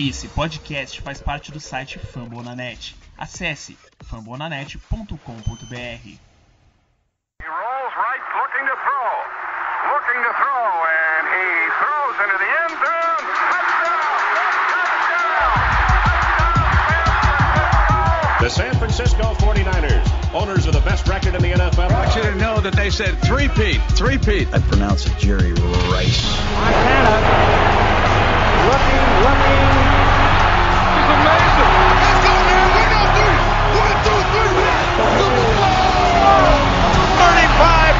Esse podcast faz parte do site Fambonanet. Acesse fambonanet.com.br. He rolls right, looking to throw. Looking to throw, and he throws into the end zone. Touchdown! The San Francisco 49ers, owners of the best record in the NFL. I want you to know that they said three-peat, three-peat. I pronounce it Jerry Rice. Montana looking, looking. He's amazing. Let's go, man. One, two, three. One, two, three. Super Bowl. 35,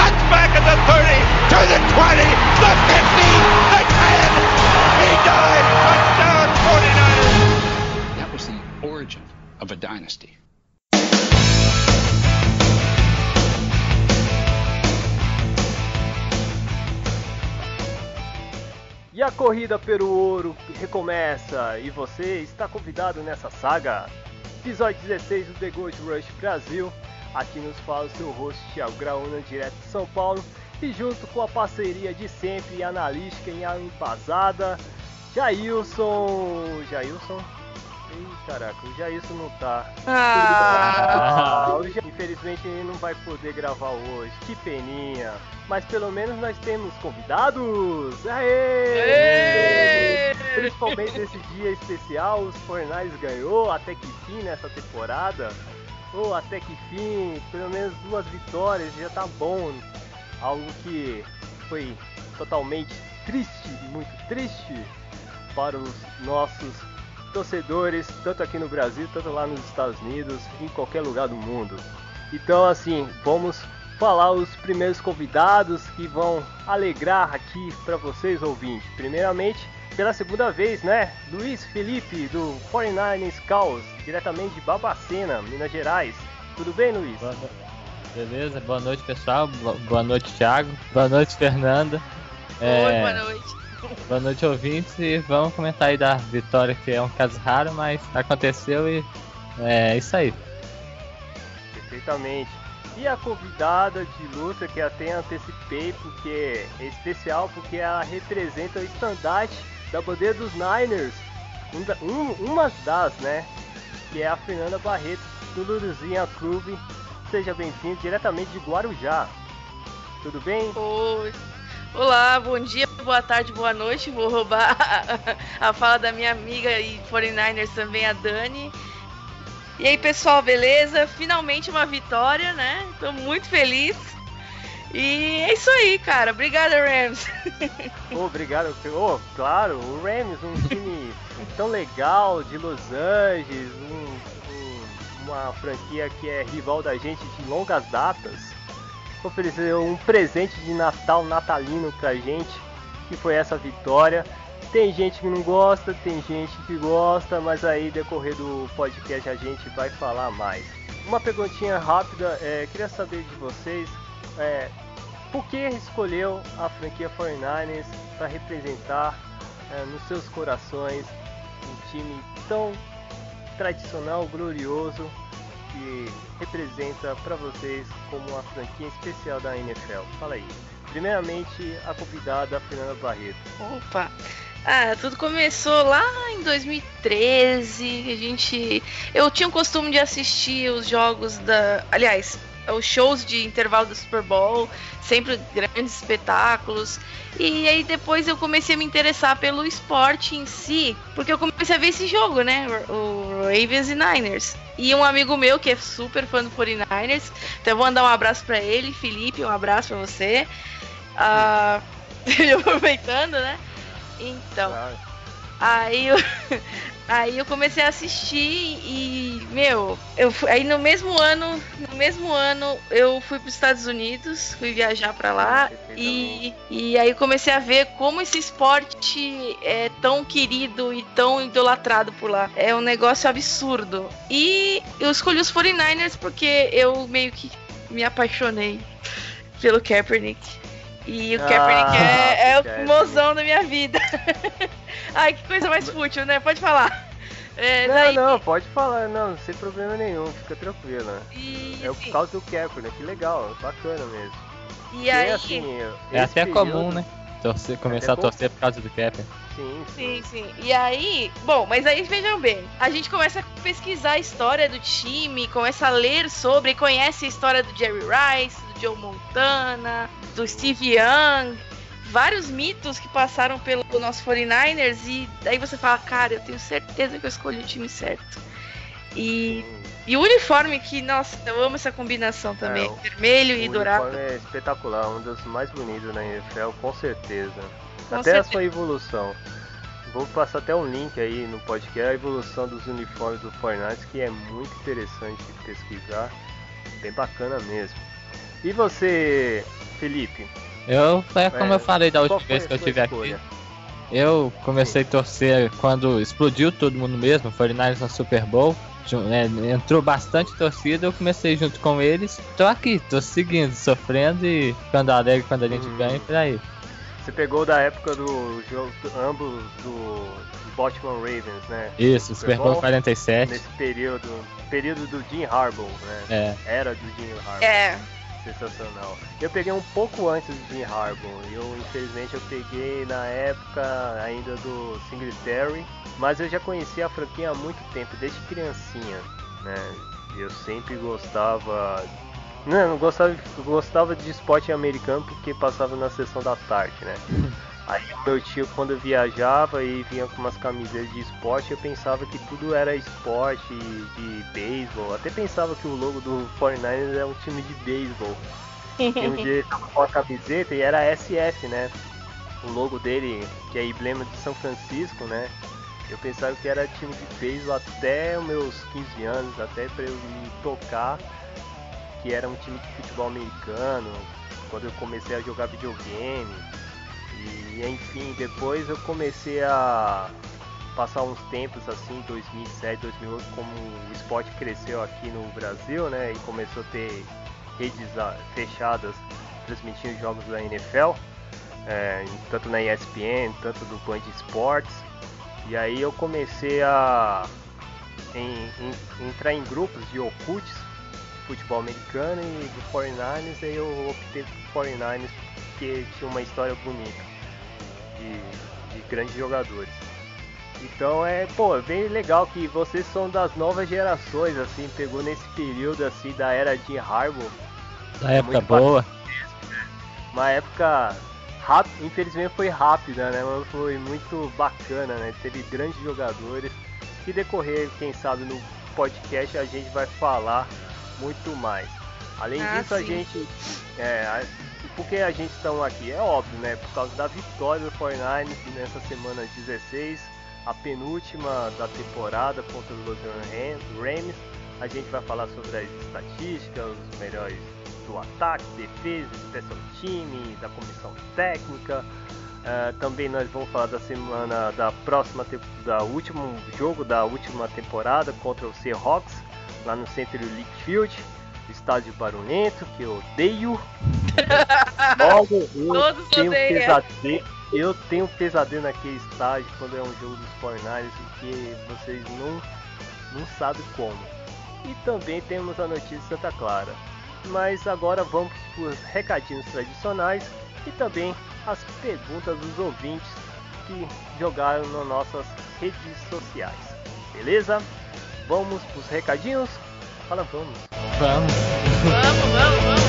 cuts back at the 30, to the 20, the 50, the 10. He died. Touchdown, 49ers. That was the origin of a dynasty. E a corrida pelo ouro recomeça e você está convidado nessa saga. Episódio 16 do The Gold Rush Brasil. Aqui nos fala o seu host Thiago Graúna, direto de São Paulo. E junto com a parceria de sempre, analítica em alma embasada, Jailson. Jailson? Ih, caraca, o Jailson não tá. Ah, Ja- Infelizmente ele não vai poder gravar hoje. Que peninha. Mas pelo menos nós temos convidados. Aê! Principalmente nesse dia especial, os Fornais ganhou até que fim nessa temporada. Ou até que fim, pelo menos duas vitórias já tá bom. Algo que foi totalmente triste, muito triste para os nossos torcedores, tanto aqui no Brasil, tanto lá nos Estados Unidos, em qualquer lugar do mundo. Então, assim, vamos falar os primeiros convidados que vão alegrar aqui para vocês, ouvintes. Primeiramente, pela segunda vez, né? Luiz Felipe, do 49 Scouts, diretamente de Babacena, Minas Gerais. Tudo bem, Luiz? Boa Beleza, boa noite pessoal, Bo- boa noite Thiago, boa noite Fernanda. É, Oi, boa noite. Boa noite ouvintes e vamos comentar aí da vitória que é um caso raro, mas aconteceu e é isso aí. Perfeitamente. E a convidada de luta que até antecipei porque é especial porque ela representa o estandarte da bandeira dos Niners, um um- uma das, né? Que é a Fernanda Barreto do Luruzinha Clube. Seja bem-vindo diretamente de Guarujá. Tudo bem? Oi. Olá, bom dia, boa tarde, boa noite. Vou roubar a, fala da minha amiga e 49ers também, a Dani. E aí, pessoal, beleza? Finalmente uma vitória, né? Tô muito feliz. E é isso aí, cara. Obrigada, Rams. Obrigado. Oh, claro, o Rams, um time tão legal de Los Angeles, um- um- uma franquia que é rival da gente de longas datas, ofereceu um presente de Natal natalino pra gente, que foi essa vitória. Tem gente que não gosta, tem gente que gosta, mas aí decorrer do podcast a gente vai falar mais. Uma perguntinha rápida, é, queria saber de vocês, é, por que escolheu a franquia 49ers para representar eh, nos seus corações um time tão tradicional, glorioso que representa para vocês como uma franquia especial da NFL? Fala aí. Primeiramente, a convidada Fernanda Barreto. Opa! Ah, tudo começou lá em 2013. A gente. Eu tinha o costume de assistir os jogos da. Aliás, os shows de intervalo do Super Bowl, sempre grandes espetáculos. E aí depois eu comecei a me interessar pelo esporte em si, porque eu comecei a ver esse jogo, né? O Ravens e Niners. E um amigo meu que é super fã do 49ers, então eu vou mandar um abraço pra ele, Felipe, um abraço pra você. Ah, aproveitando, né? Então. Aí eu, aí eu comecei a assistir e, meu, eu fui- aí no mesmo ano, no mesmo ano eu fui para os Estados Unidos, fui viajar para lá e, e aí comecei a ver como esse esporte é tão querido e tão idolatrado por lá. É um negócio absurdo. E eu escolhi os 49ers porque eu meio que me apaixonei pelo Kaepernick. E o Ah, Kaepernick é, é o mozão da minha vida. Ai, que coisa mais fútil, né? Pode falar. É, Não, daí- não, pode falar, não, sem problema nenhum, fica tranquila. E, É por causa do Kaepernick, que legal, bacana mesmo. e Porque, aí, assim, É até período- comum, né? Torcer, começar a bom. torcer por causa do Kepler. Sim, Sim, sim. E aí, bom, mas aí vejam bem, a gente começa a pesquisar a história do time, começa a ler sobre, conhece a história do Jerry Rice, do Joe Montana, do Steve Young, vários mitos que passaram pelo nosso 49ers e daí você fala, cara, eu tenho certeza que eu escolhi o time certo. E, e o uniforme que, nossa, eu amo essa combinação também, É, o- vermelho e o dourado. uniforme é espetacular, um dos mais bonitos na NFL, com certeza. Com até a certeza. sua evolução. Vou passar até um link aí no podcast, a evolução dos uniformes do Fortnite, que é muito interessante de pesquisar, bem bacana mesmo. E você, Felipe? Eu, é como É, eu falei da última foi vez que eu estive aqui, eu comecei a torcer quando explodiu todo mundo mesmo, 49ers na Super Bowl. Né, entrou bastante torcida, eu comecei junto com eles. Tô aqui, tô seguindo, sofrendo e ficando alegre quando a gente Uhum. ganha e por aí. Você pegou da época do jogo, ambos do Baltimore Ravens, né? Isso, Super Bowl 47. Nesse período, período do Jim Harbaugh, né? É. Era do Jim Harbaugh. É, Sensacional. Eu peguei um pouco antes do Jim. Eu, infelizmente, eu peguei na época ainda do Singletary. Mas eu já conhecia a franquia há muito tempo, desde criancinha, né? Eu sempre gostava... Não, não gostava, gostava de esporte americano porque passava na sessão da tarde, né? Aí meu tio, quando viajava e vinha com umas camisetas de esporte, eu pensava que tudo era esporte de beisebol. Até pensava que o logo do 49ers é um time de beisebol. E um dia ele tava com a camiseta e era SF, né? O logo dele, que é emblema de São Francisco, né? Eu pensava que era time de beisebol até os meus 15 anos, até pra eu me tocar que era um time de futebol americano, quando eu comecei a jogar videogame. E enfim, depois eu comecei a passar uns tempos assim, 2007, 2008, como o esporte cresceu aqui no Brasil, né? E começou a ter redes fechadas transmitindo jogos da NFL, é, tanto na ESPN, tanto do Band Esportes. E aí eu comecei a em- em- entrar em grupos de Okuts, futebol americano e do 49ers, aí eu optei por 49ers porque tinha uma história bonita de, de grandes jogadores. Então é, pô, é bem legal que vocês são das novas gerações, assim, pegou nesse período assim da era de Harbaugh, Da época muito boa. uma época rápida, infelizmente foi rápida, né? Mas foi muito bacana, né? Teve grandes jogadores. Que decorrer, quem sabe, no podcast a gente vai falar muito mais. Além Ah, disso, a sim. gente. É, a- por que a gente está aqui? É óbvio, né? Por causa da vitória do 49ers nessa semana 16, a penúltima da temporada contra o Los Angeles Rams. A gente vai falar sobre as estatísticas, os melhores do ataque, defesa, special time, da comissão técnica. Ah, também nós vamos falar da semana da próxima da último jogo da última temporada contra o Seahawks lá no Centro League Field, estádio barulhento que eu odeio. Logo, eu Todos tenho odeiam. pesadelo. Eu tenho um pesadelo naquele estádio quando é um jogo dos 49ers que vocês não não sabem como. E também temos a notícia de Santa Clara. Mas agora vamos para os recadinhos tradicionais e também as perguntas dos ouvintes que jogaram nas nossas redes sociais. Beleza? Vamos para os recadinhos? Fala, vamos. Vamos. Vamos, vamos, vamos.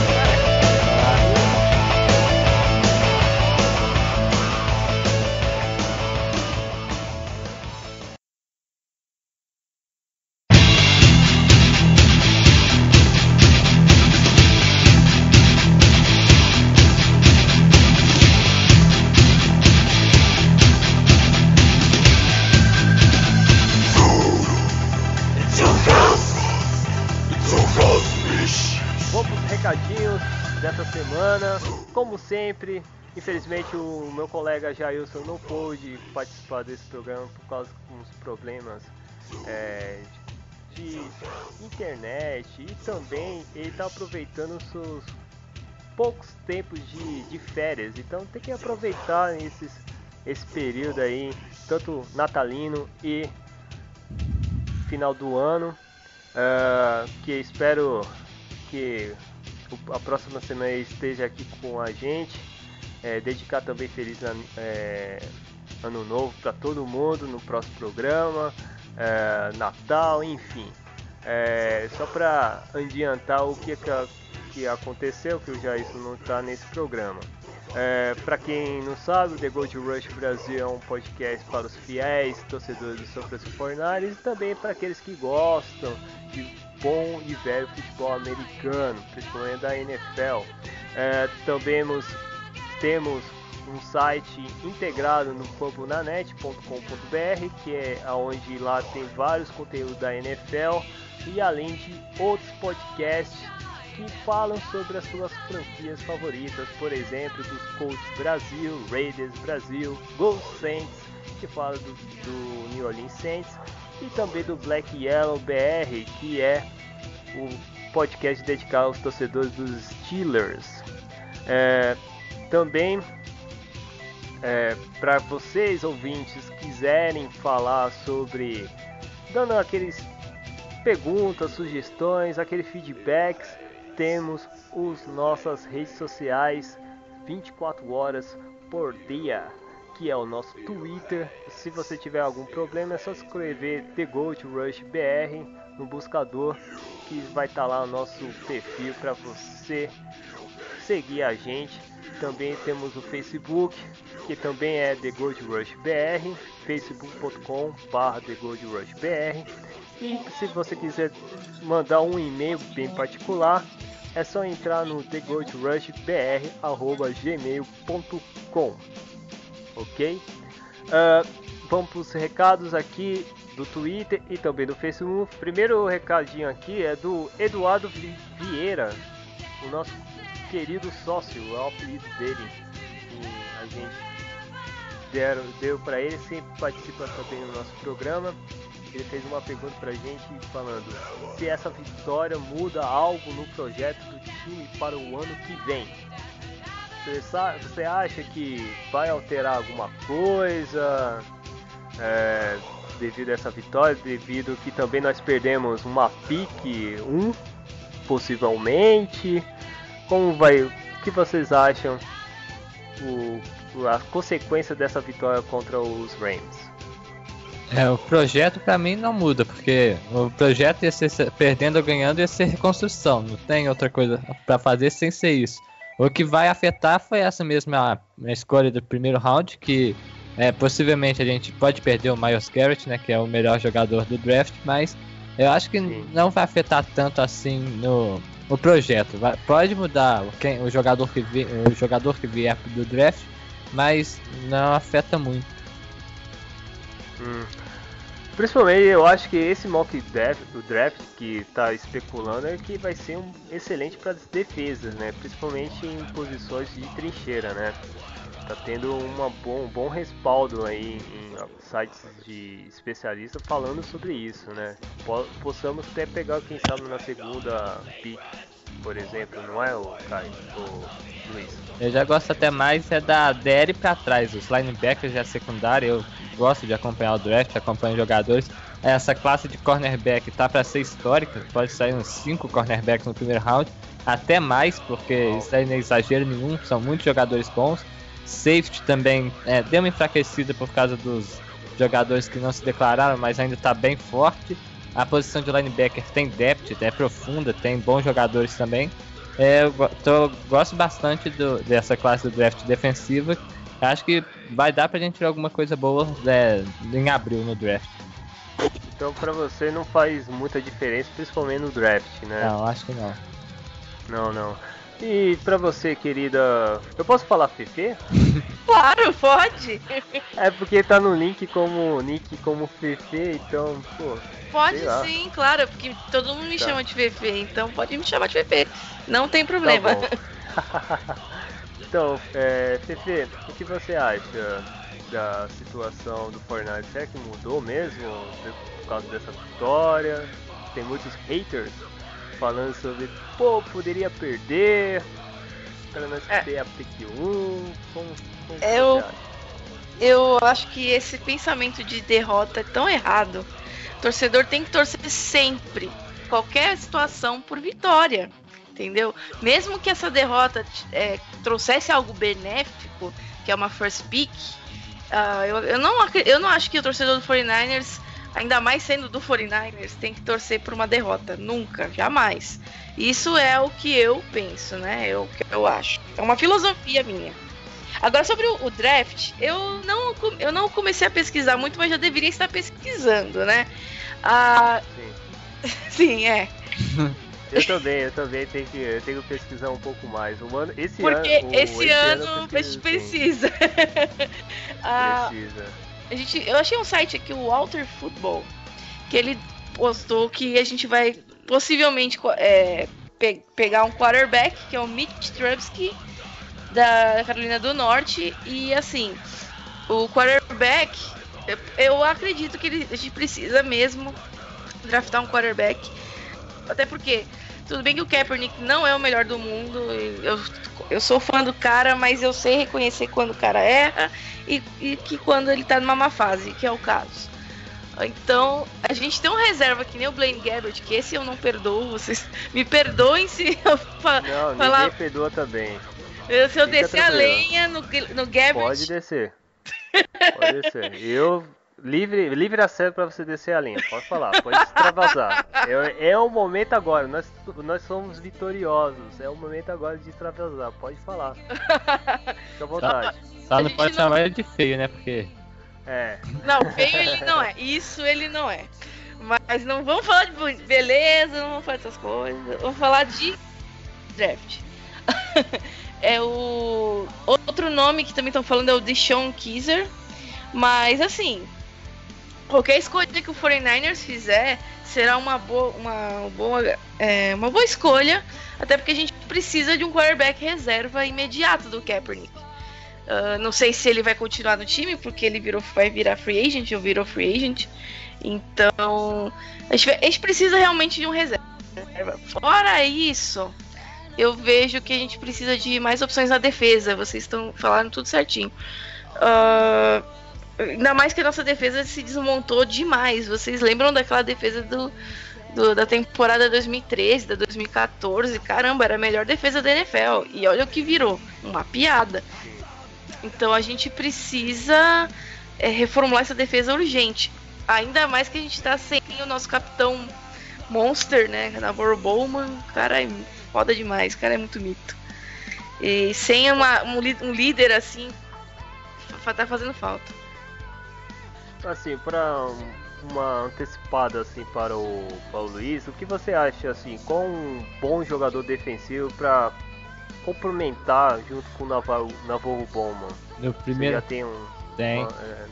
Sempre, infelizmente o meu colega Jailson não pôde participar desse programa por causa de uns problemas é, de internet e também ele está aproveitando os seus poucos tempos de, de férias. Então tem que aproveitar esses, esse período aí, tanto natalino e final do ano. ah, que espero que a próxima semana esteja aqui com a gente. É, dedicar também feliz, an- é, ano novo para todo mundo no próximo programa, é, Natal, enfim. É, só para adiantar o que, que aconteceu, que o Jair não está nesse programa. É, para quem não sabe, The Gold Rush Brasil é um podcast para os fiéis torcedores do São Francisco 49 e também para aqueles que gostam de bom e velho futebol americano, principalmente da NFL. É, também temos um site integrado no fambonanet.com.br, que é onde lá tem vários conteúdos da NFL e além de outros podcasts que falam sobre as suas franquias favoritas, por exemplo, dos Colts Brasil, Raiders Brasil, Gold Saints, que fala do, do New Orleans Saints, e também do Black Yellow BR, que é o podcast dedicado aos torcedores dos Steelers. É, também é, para vocês ouvintes quiserem falar sobre dando aqueles perguntas, sugestões, aqueles feedbacks, temos os nossas redes sociais 24 horas por dia, que é o nosso Twitter. Se você tiver algum problema, é só escrever The Gold Rush BR no buscador, que vai estar tá lá o nosso perfil para você seguir a gente. Também temos o Facebook, que também é The Gold Rush BR, facebook.com/barra The Gold Rush BR. E se você quiser mandar um e-mail bem particular, é só entrar no thegoldrushbr.gmail.com Ok? Uh, vamos para os recados aqui do Twitter e também do Facebook. Primeiro recadinho aqui é do Eduardo Vieira, o nosso querido sócio, é o apelido dele. A gente deram, deu para ele, sempre participa também no nosso programa ele fez uma pergunta pra gente falando se essa vitória muda algo no projeto do time para o ano que vem. Você, acha que vai alterar alguma coisa é, devido a essa vitória, devido que também nós perdemos uma pique 1, um, possivelmente? Como vai? O que vocês acham? O, a consequência dessa vitória contra os Rams? É, o projeto para mim não muda, porque o projeto ia ser perdendo ou ganhando ia ser reconstrução, não tem outra coisa para fazer sem ser isso. O que vai afetar foi essa mesma escolha do primeiro round, que é, possivelmente a gente pode perder o Miles Garrett, né, que é o melhor jogador do draft, mas eu acho que Sim. não vai afetar tanto assim no, no projeto. Vai, pode mudar quem, o, jogador que vi, o jogador que vier do draft, mas não afeta muito. Hum. Principalmente eu acho que esse mock draft, o draft que está especulando é que vai ser um excelente para as defesas, né? Principalmente em posições de trincheira, né? Tá tendo uma bom, um bom respaldo aí em sites de especialistas falando sobre isso, né? Possamos até pegar quem sabe na segunda pick, por exemplo, não é o Caio, o Luiz? Eu já gosto até mais é da DL para trás, os linebackers já secundária, eu gosto de acompanhar o draft, acompanho jogadores. Essa classe de cornerback tá para ser histórica, pode sair uns 5 cornerbacks no primeiro round, até mais, porque isso aí não é exagero nenhum, são muitos jogadores bons. Safety também é, deu uma enfraquecida por causa dos jogadores que não se declararam, mas ainda está bem forte. A posição de linebacker tem depth, é profunda, tem bons jogadores também. É, eu tô, gosto bastante do, dessa classe do draft defensiva, Acho que vai dar pra gente tirar alguma coisa boa é, em abril no draft. Então pra você não faz muita diferença, principalmente no draft, né? Não, acho que não. Não, não. E pra você, querida, eu posso falar Fefe? claro, pode. É porque tá no link como nick como Fefe, então, pô. Pode sim, claro, porque todo mundo me tá. chama de Fefe, então pode me chamar de Fefe. Não tem problema. Tá Então, é, Fefe, o que você acha da situação do Fortnite? Será que mudou mesmo por causa dessa vitória? Tem muitos haters falando sobre, pô, poderia perder, para nós é. ter a pick 1. Como, como eu, eu acho que esse pensamento de derrota é tão errado. O torcedor tem que torcer sempre, qualquer situação, por vitória entendeu? Mesmo que essa derrota é, trouxesse algo benéfico, que é uma first pick, Uh, eu, eu, não, eu não acho que o torcedor do 49ers, ainda mais sendo do 49ers, tem que torcer por uma derrota. Nunca, jamais. Isso é o que eu penso, né? É o que eu acho. É uma filosofia minha. Agora, sobre o, o, draft, eu não, eu não comecei a pesquisar muito, mas já deveria estar pesquisando, né? Ah, sim. sim, é. Eu também, eu também tenho que, eu tenho que pesquisar um pouco mais. O ano, esse Porque ano, esse, esse ano, ano a gente precisa. ah, precisa. A gente, eu achei um site aqui, o Walter Football, que ele postou que a gente vai possivelmente é, pe pegar um quarterback, que é o Mitch Trubisky, da Carolina do Norte. E assim, o quarterback, eu acredito que ele, a gente precisa mesmo draftar um quarterback. Até porque, tudo bem que o Kaepernick não é o melhor do mundo. Eu, eu sou fã do cara, mas eu sei reconhecer quando o cara erra e, e que quando ele tá numa má fase, que é o caso. Então, a gente tem um reserva que nem o Blaine Gabbert, que esse eu não perdoo. Vocês me perdoem se eu fa não, falar. Ninguém perdoa também. Se eu descer a lenha no, no Gabbert. Pode descer. Pode descer. Eu. Livre, livre acesso para você descer a linha. Pode falar, pode extravasar. É, é o momento agora. Nós, nós somos vitoriosos. É o momento agora de extravasar. Pode falar. Fica à vontade. Só, só não pode não... chamar ele de feio, né? Porque. É. Não, feio ele não é. Isso ele não é. Mas não vamos falar de beleza, não vamos falar dessas coisas. Vamos falar de draft. É o. Outro nome que também estão falando é o Deshaun Kaiser. Mas assim, qualquer escolha que o 49ers fizer será uma boa, uma boa, é, uma boa escolha, até porque a gente precisa de um quarterback reserva imediato do Kaepernick. Uh, não sei se ele vai continuar no time, porque ele virou, vai virar free agent ou virou free agent. Então, a gente, a gente precisa realmente de um reserva. Fora isso, eu vejo que a gente precisa de mais opções na defesa. Vocês estão falando tudo certinho. Uh, ainda mais que a nossa defesa se desmontou demais. Vocês lembram daquela defesa do, do, da temporada 2013, da 2014? Caramba, era a melhor defesa da NFL. E olha o que virou uma piada. Então a gente precisa é, reformular essa defesa urgente. Ainda mais que a gente está sem o nosso capitão Monster, né? Navarro Bowman. Cara, é foda demais, o cara é muito mito. E sem uma, um, um líder assim, tá fazendo falta. Assim, para uma antecipada assim para o, para o Luiz, o que você acha assim, com um bom jogador defensivo para complementar junto com o Navarro, Navarro Bowman? No primeiro você já tem um tem. Uma, é...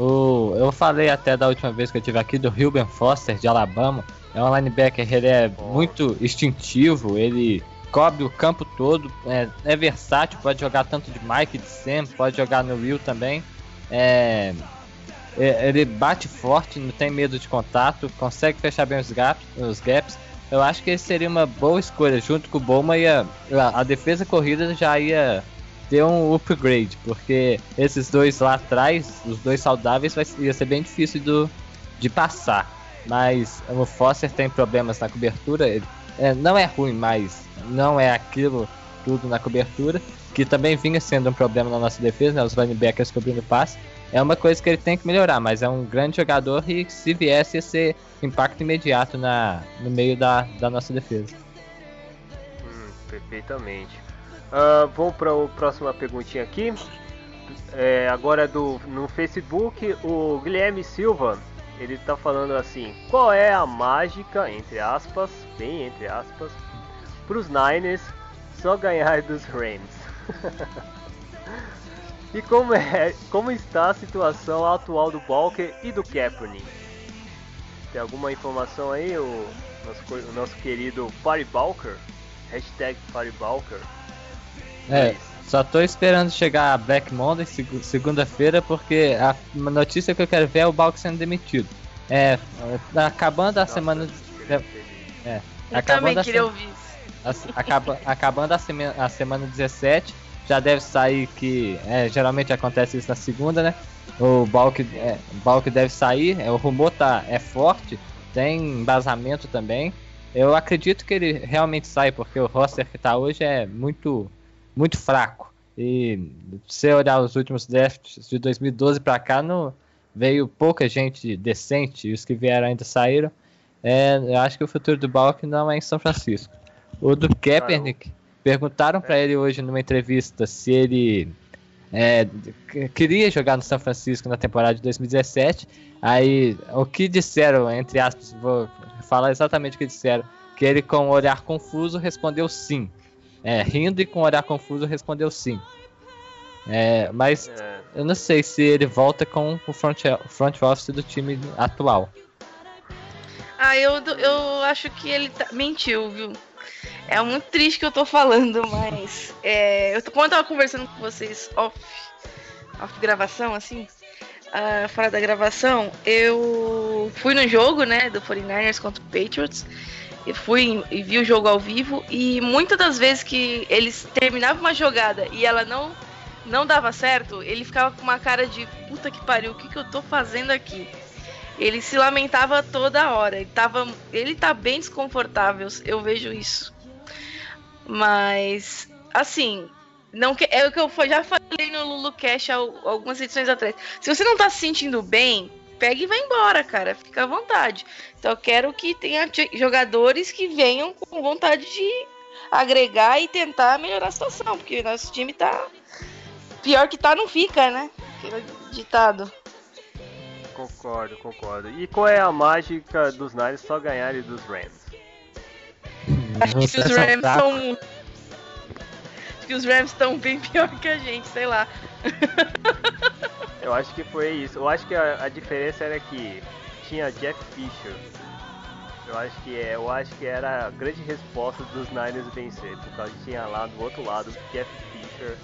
o, eu falei até da última vez que eu tive aqui do Ruben Foster de Alabama. É um linebacker, ele é muito instintivo, ele cobre o campo todo, é, é, versátil, pode jogar tanto de Mike, de Sam, pode jogar no Will também. É, ele bate forte, não tem medo de contato, consegue fechar bem os gaps, os gaps. Eu acho que ele seria uma boa escolha. Junto com o Boma, ia, a, a defesa corrida já ia ter um upgrade, porque esses dois lá atrás, os dois saudáveis, vai, ia ser bem difícil do, de passar mas o Foster tem problemas na cobertura. Ele, é, não é ruim, mas não é aquilo tudo na cobertura, que também vinha sendo um problema na nossa defesa, né, os linebackers cobrindo passe. É uma coisa que ele tem que melhorar, mas é um grande jogador e se viesse ia ser impacto imediato na, no meio da, da nossa defesa. Hum, perfeitamente. Uh, vamos para a próxima perguntinha aqui. É, agora é do, no Facebook, o Guilherme Silva ele tá falando assim: qual é a mágica, entre aspas, bem entre aspas, pros Niners só ganhar dos Rams? e como, é, como está a situação atual do Balker e do Kaepernick? Tem alguma informação aí, o nosso, o nosso querido Party Balker? Hashtag Party Balker. É, só tô esperando chegar a Black Monday, segunda-feira, porque a notícia que eu quero ver é o Balk sendo demitido. É, acabando a Nossa, semana. É, é, eu também queria ouvir isso. Acaba, acabando a, sema, a semana 17, já deve sair que. É, geralmente acontece isso na segunda, né? O Balk, é, Balk deve sair, é, o rumor tá, é forte, tem embasamento também. Eu acredito que ele realmente sai, porque o roster que tá hoje é muito muito fraco. E se olhar os últimos drafts de 2012 para cá, não veio pouca gente decente, e os que vieram ainda saíram. É, eu acho que o futuro do Balk não é em São Francisco. O do Kaepernick, perguntaram para ele hoje numa entrevista se ele é, queria jogar no São Francisco na temporada de 2017. Aí, o que disseram, entre aspas, vou falar exatamente o que disseram, que ele com um olhar confuso respondeu sim. É, rindo e com um olhar confuso respondeu sim. É, mas É. eu não sei se ele volta com o front, front office do time atual. Ah, eu, eu acho que ele tá- mentiu, viu? É muito triste que eu tô falando, mas. É, eu, quando eu tava conversando com vocês off, off gravação, assim, ah, fora da gravação, eu fui no jogo, né, do 49ers contra o Patriots. Eu fui e vi o jogo ao vivo e muitas das vezes que eles terminavam uma jogada e ela não não dava certo, ele ficava com uma cara de puta que pariu, o que, que eu tô fazendo aqui? Ele se lamentava toda hora. Ele, tava, ele tá bem desconfortável, eu vejo isso. Mas, assim, não que, é o que eu já falei no Lulu Cash al- algumas edições atrás. Se você não tá se sentindo bem, pega e vai embora, cara. Fica à vontade. Eu quero que tenha jogadores que venham com vontade de agregar e tentar melhorar a situação, porque nosso time tá. Pior que tá, não fica, né? Aquele ditado. Concordo, concordo. E qual é a mágica dos Niners só ganharem dos Rams? Acho que os Rams são. Acho que os Rams estão bem pior que a gente, sei lá. Eu acho que foi isso. Eu acho que a, a diferença era que tinha Jeff Fisher. Eu acho que é, eu acho que era a grande resposta dos Niners vencer, por causa que tinha lá do outro lado Jeff Fisher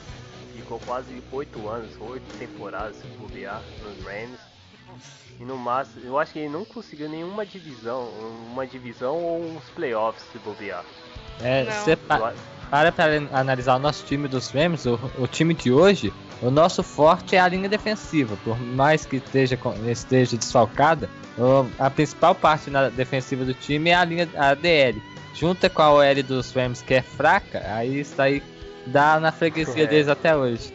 ficou quase 8 anos, 8 temporadas se bobear nos Rams. E no máximo, eu acho que ele não conseguiu nenhuma divisão, uma divisão ou uns playoffs se bobear. É, você pa- para pra analisar o nosso time dos Rams, o, o time de hoje, o nosso forte é a linha defensiva. Por mais que esteja, esteja desfalcada, o- a principal parte na defensiva do time é a linha a DL. Junta com a OL dos Rams, que é fraca, aí isso aí dá na freguesia É. deles até hoje.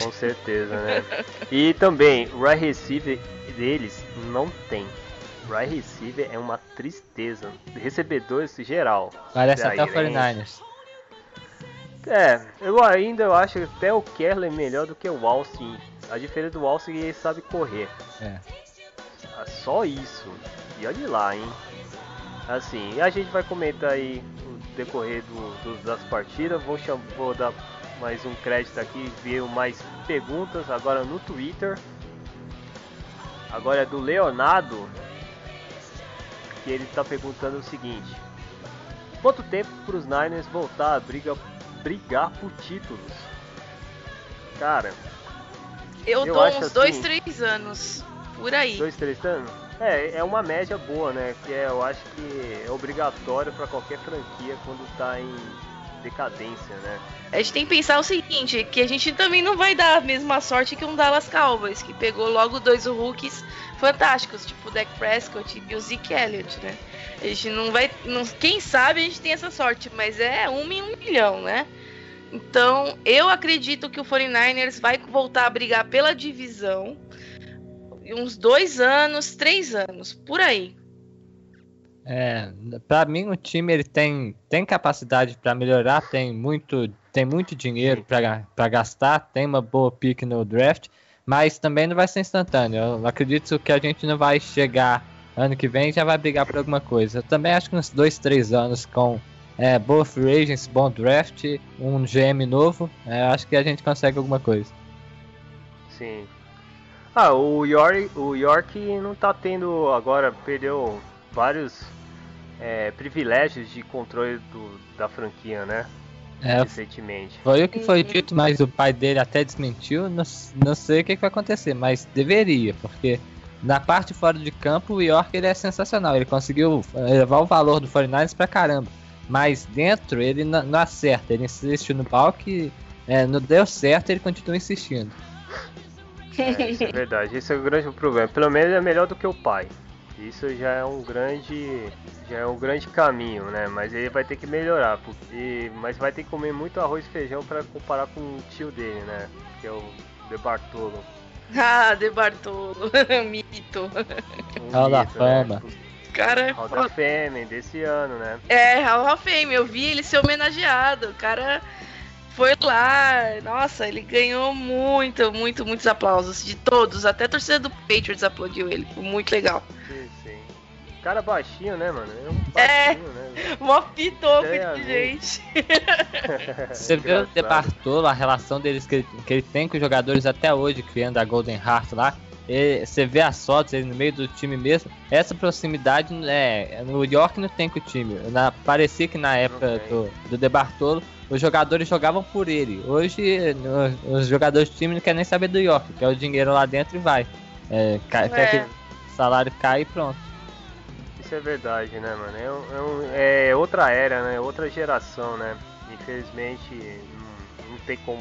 Com certeza, né? e também, o right receiver deles não tem. Right receiver é uma tristeza. Recebedores geral. Parece até o Tyrande. 49ers. É, eu ainda eu acho até o Kerler melhor do que o Walsh. A diferença do Walsh é que ele sabe correr. É. Ah, Só isso. E olha lá, hein? Assim, a gente vai comentar aí o decorrer do, do- das partidas. Vou, cham- vou dar mais um crédito aqui, ver mais perguntas agora no Twitter. Agora é do Leonardo, que ele está perguntando o seguinte: Quanto tempo para os Niners voltar a briga, brigar por títulos? Cara, Eu, Eu dou acho uns dois, assim- três anos. Por aí. Dois, três anos? É, é uma média boa, né? Que é, eu acho que é obrigatório para qualquer franquia quando tá em decadência, né? A gente tem que pensar o seguinte, que a gente também não vai dar a mesma sorte que um Dallas Cowboys, que pegou logo dois rookies fantásticos, tipo o Dak Prescott e o Zeke Elliott, né? A gente não vai. Não, quem sabe a gente tem essa sorte, mas é uma em um milhão, né? Então, eu acredito que o 49ers vai voltar a brigar pela divisão em uns dois anos, três anos, por aí. É, para mim o time ele tem, tem capacidade para melhorar, tem muito, tem muito dinheiro para gastar, tem uma boa pick no draft, mas também não vai ser instantâneo. Eu acredito que a gente não vai chegar ano que vem já vai brigar por alguma coisa. Eu também acho que uns dois, três anos com é, boa free agency, bom draft, um GM novo, é, acho que a gente consegue alguma coisa. Sim. Ah, o York, o York não tá tendo agora, perdeu vários é, privilégios de controle do- da franquia, né? É, Recentemente. Foi o que foi dito, mas o pai dele até desmentiu. Não, não sei o que, que vai acontecer, mas deveria, porque na parte fora de campo o York ele é sensacional. Ele conseguiu elevar o valor do 49ers pra caramba. Mas dentro ele não, não acerta. Ele insiste no palco e é, não deu certo ele continua insistindo. É, isso é verdade, esse é o grande problema. Pelo menos é melhor do que o pai. Isso já é um grande, já é um grande caminho, né? Mas ele vai ter que melhorar, porque, mas vai ter que comer muito arroz e feijão para comparar com o tio dele, né? Que é o De Bartolo. Ah, De Bartolo, mito. Um Hall da né? Fama. Cara, Hall da Fame desse ano, né? é, Hall of Fame, eu vi ele ser homenageado. O cara foi lá, nossa, ele ganhou muito, muito, muitos aplausos de todos. Até a torcida do Patriots aplaudiu ele, foi muito legal. Sim, sim. Cara baixinho, né, mano? É um É. baixinho, né? Mó pitoco É, de amigo. gente. Você vê o Engraçado. De Bartolo, a relação deles que ele, que ele tem com os jogadores até hoje, criando a Golden Heart lá. Ele- você vê as fotos, ele no meio do time mesmo. Essa proximidade é, no York não tem com o time. Na, parecia que na época tem. do, do De Bartolo, os jogadores jogavam por ele. Hoje, no- os jogadores do time não querem nem saber do York, quer o dinheiro lá dentro e vai. É, cai- quer É. que o salário cai e pronto. Isso é verdade, né, mano? É, é um- é outra era, né? Outra geração, né? Infelizmente, não, não tem como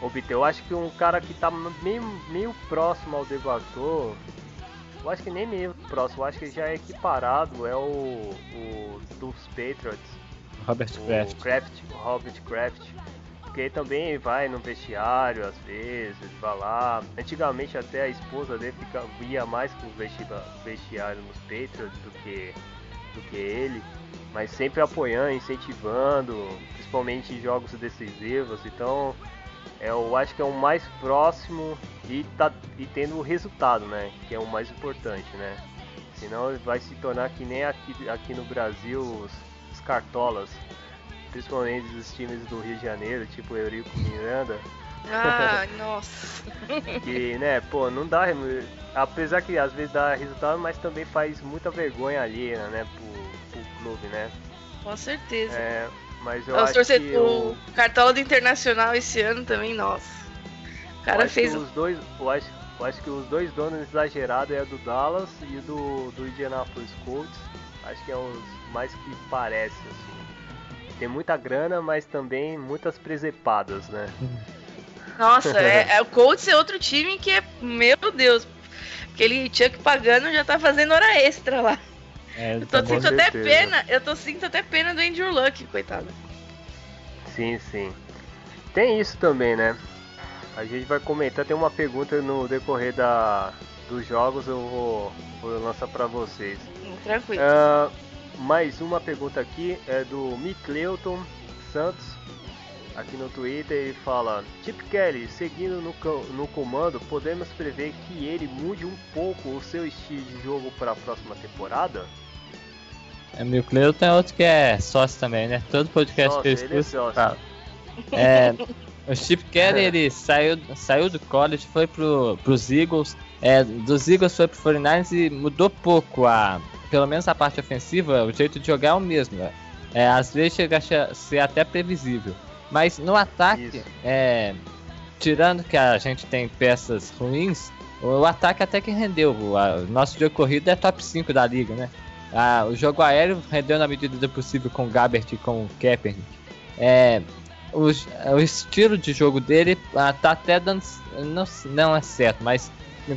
obter. Eu acho que um cara que tá meio, meio próximo ao Debator, eu acho que nem meio próximo, eu acho que já é equiparado, é o, o dos Patriots, Robert o Kraft. Kraft, o Robert Kraft. Porque ele também vai no vestiário às vezes, vai lá. Antigamente até a esposa dele fica, ia mais pro vesti- vestiário nos Patriots do que, do que ele. Mas sempre apoiando, incentivando, principalmente em jogos decisivos. Então eu acho que é o mais próximo e, tá, e tendo o resultado, né? Que é o mais importante, né? Senão vai se tornar que nem aqui, aqui no Brasil os, os cartolas principalmente os times do Rio de Janeiro, tipo Eurico Miranda, Ah, nossa. que, né, pô, não dá, apesar que às vezes dá resultado, mas também faz muita vergonha alheia, né, pro, pro clube, né. Com certeza. É, mas eu acho torcedores- que o, O Cartola do Internacional esse ano também, nossa. O cara fez. os dois, eu acho, eu acho que os dois donos exagerados é do Dallas e do, do Indianapolis Colts, acho que é os mais que parece, assim. Tem muita grana, mas também muitas presepadas, né. Nossa, é, é- o Colts é outro time que é. Meu Deus. Aquele Chuck pagando já tá fazendo hora extra lá. É, Eu tô tá sinto até pena. Eu tô sinto até pena do Andrew Luck, coitado. Sim, sim. Tem isso também, né? A gente vai comentar, tem uma pergunta no decorrer da, dos jogos, eu vou, vou lançar pra vocês. Tranquilo. Ah, mais uma pergunta aqui é do Micleuton Santos, aqui no Twitter, ele fala: Chip Kelly, seguindo no, no comando, podemos prever que ele mude um pouco o seu estilo de jogo para a próxima temporada? É, meu Cleuton é outro que é sócio também, né? Todo podcast Sócio, que eu é escuto sócio. fala. É, o Chip Kelly, ele saiu, saiu do college, foi pro, pros Eagles. É, dos Eagles foi pro 49ers e mudou pouco a... Pelo menos a parte ofensiva, o jeito de jogar é o mesmo. né? É, às vezes chega a ser até previsível. Mas no ataque, é, tirando que a gente tem peças ruins, o ataque até que rendeu. O a- o nosso jogo corrido é top 5 da liga, né? Ah, o jogo aéreo rendeu na medida do possível com o Gabbert e com o Kaepernick. É, o, o estilo de jogo dele ah, tá até dando. Não, não é certo, mas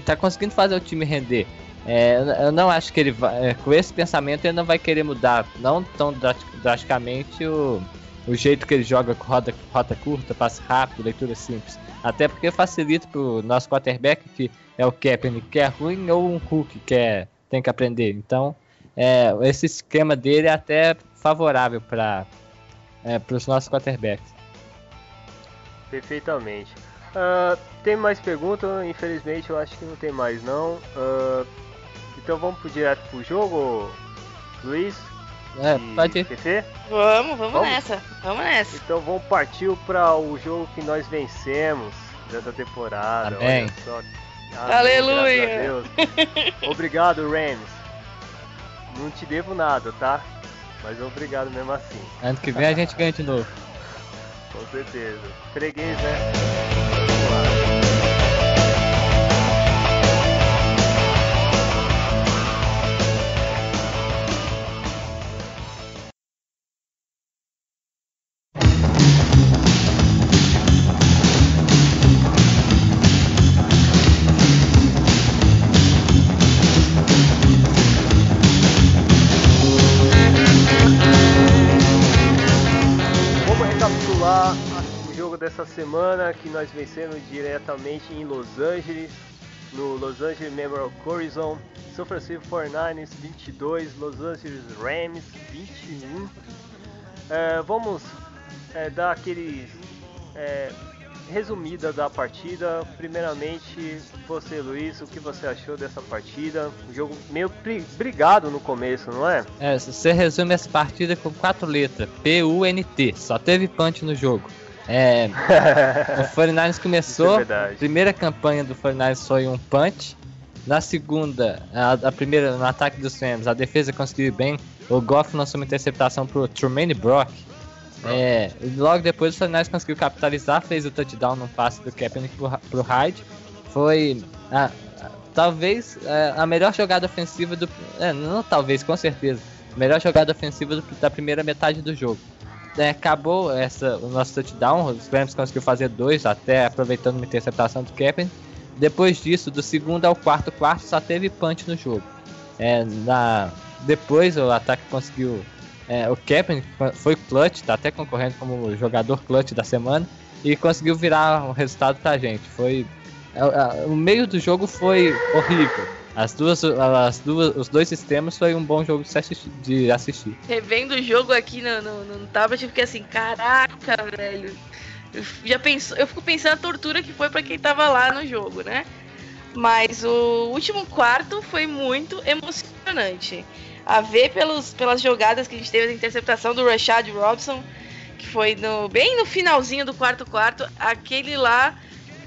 tá conseguindo fazer o time render. É, eu- não acho que ele vai. é, Com esse pensamento, ele não vai querer mudar, não tão drasti- drasticamente, o, o jeito que ele joga com roda, rota curta, passe rápido, leitura simples. Até porque facilita pro nosso quarterback, que é o Kaepernick, que é ruim, ou um Hulk, que é, tem que aprender. Então, é, esse esquema dele é até favorável para é, os nossos quarterbacks. Perfeitamente. Ah, tem mais perguntas? Infelizmente eu acho que não tem mais não. Ah, então vamos pro direto pro jogo, Luiz É, pode ir. Vamos, vamos, Vamos? nessa. Vamos nessa. Então vamos partir para o jogo que nós vencemos dessa temporada. Amém. Olha só. Amém, Aleluia. graças a Deus. Obrigado, Rams. Não te devo nada, tá? Mas obrigado mesmo assim. Ano que vem a gente ganha de novo. Com certeza. Freguês, né? Dessa semana que nós vencemos diretamente em Los Angeles, no Los Angeles Memorial Horizon, São Francisco 49ers 22, Los Angeles Rams 21. É, vamos é, dar aquele é, resumida da partida. Primeiramente, você, Luiz, o que você achou dessa partida? Um jogo meio brigado no começo, não é? É, você resume essa partida com quatro letras: P-U-N-T. Só teve punch no jogo. É, o 49ers começou, é primeira campanha do 49ers foi um punch. Na segunda, a, a, primeira, no ataque dos Rams, a defesa conseguiu bem. O Goff lançou uma interceptação pro Trumaine Brock. É, logo depois o 49ers conseguiu capitalizar, fez o touchdown no passe do Kaepernick pro, pro Hyde. Foi a, talvez é, a melhor jogada ofensiva do. É, não talvez, com certeza. A melhor jogada ofensiva do, da primeira metade do jogo é, acabou essa, o nosso touchdown, os Rams conseguiu fazer dois, até aproveitando uma interceptação do Kaepernick. Depois disso, do segundo ao quarto quarto, só teve punch no jogo. É, na, depois o ataque conseguiu. É, o Kaepernick foi clutch, tá até concorrendo como jogador clutch da semana e conseguiu virar um resultado pra gente. Foi é, o meio do jogo foi horrível. As duas, as duas, os dois sistemas foi um bom jogo de assistir. Revendo o jogo aqui no, no, no tablet, eu fiquei assim, caraca, velho. Eu já penso, eu fico pensando a tortura que foi para quem tava lá no jogo, né? Mas o último quarto foi muito emocionante. A ver pelos, pelas jogadas que a gente teve da interceptação do Rashad Robson, que foi no, bem no finalzinho do quarto quarto, aquele lá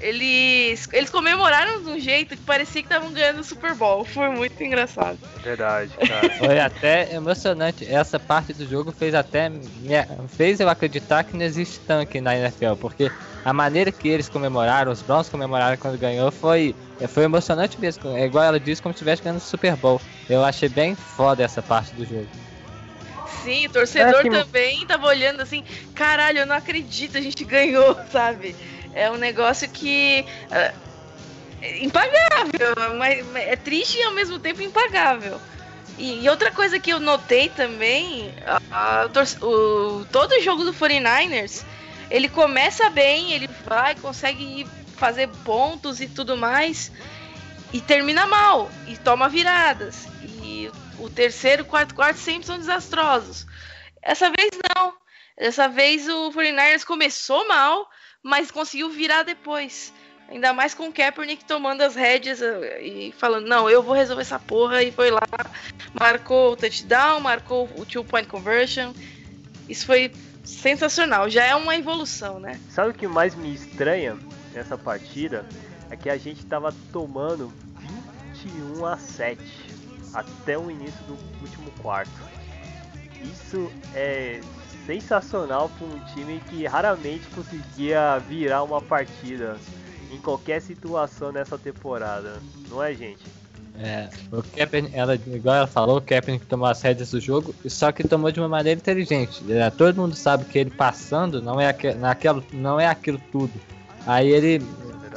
eles, eles comemoraram de um jeito que parecia que estavam ganhando o Super Bowl. Foi muito engraçado. Verdade, cara. Foi até emocionante. Essa parte do jogo fez até fez eu acreditar que não existe tanque na NFL, porque a maneira que eles comemoraram, os Browns comemoraram quando ganhou, foi, foi emocionante mesmo. É igual ela disse, como se estivesse ganhando o Super Bowl. Eu achei bem foda essa parte do jogo. Sim, o torcedor é que... também tava olhando assim, caralho, eu não acredito, a gente ganhou, sabe? É um negócio que. Uh, é impagável, mas é triste e ao mesmo tempo impagável. E, e outra coisa que eu notei também, a, a, o, todo jogo do 49ers, ele começa bem, ele vai, consegue fazer pontos e tudo mais, e termina mal, e toma viradas. E o terceiro, quarto, quarto sempre são desastrosos. Essa vez não. Dessa vez o 49ers começou mal, mas conseguiu virar depois. Ainda mais com o Kaepernick tomando as rédeas eh, e falando, não, eu vou resolver essa porra. E foi lá, marcou o touchdown, marcou o two point conversion. Isso foi sensacional, já é uma evolução, né? Sabe o que mais me estranha nessa partida? É que a gente tava tomando 21 a 7 até o início do último quarto. Isso é sensacional para um time que raramente conseguia virar uma partida em qualquer situação nessa temporada, não é, gente? É, o Kaepernick, ela, igual ela falou, o Kaepernick tomou as rédeas do jogo, só que tomou de uma maneira inteligente. É, todo mundo sabe que ele passando não é, aqu naquela, não é aquilo tudo. Aí ele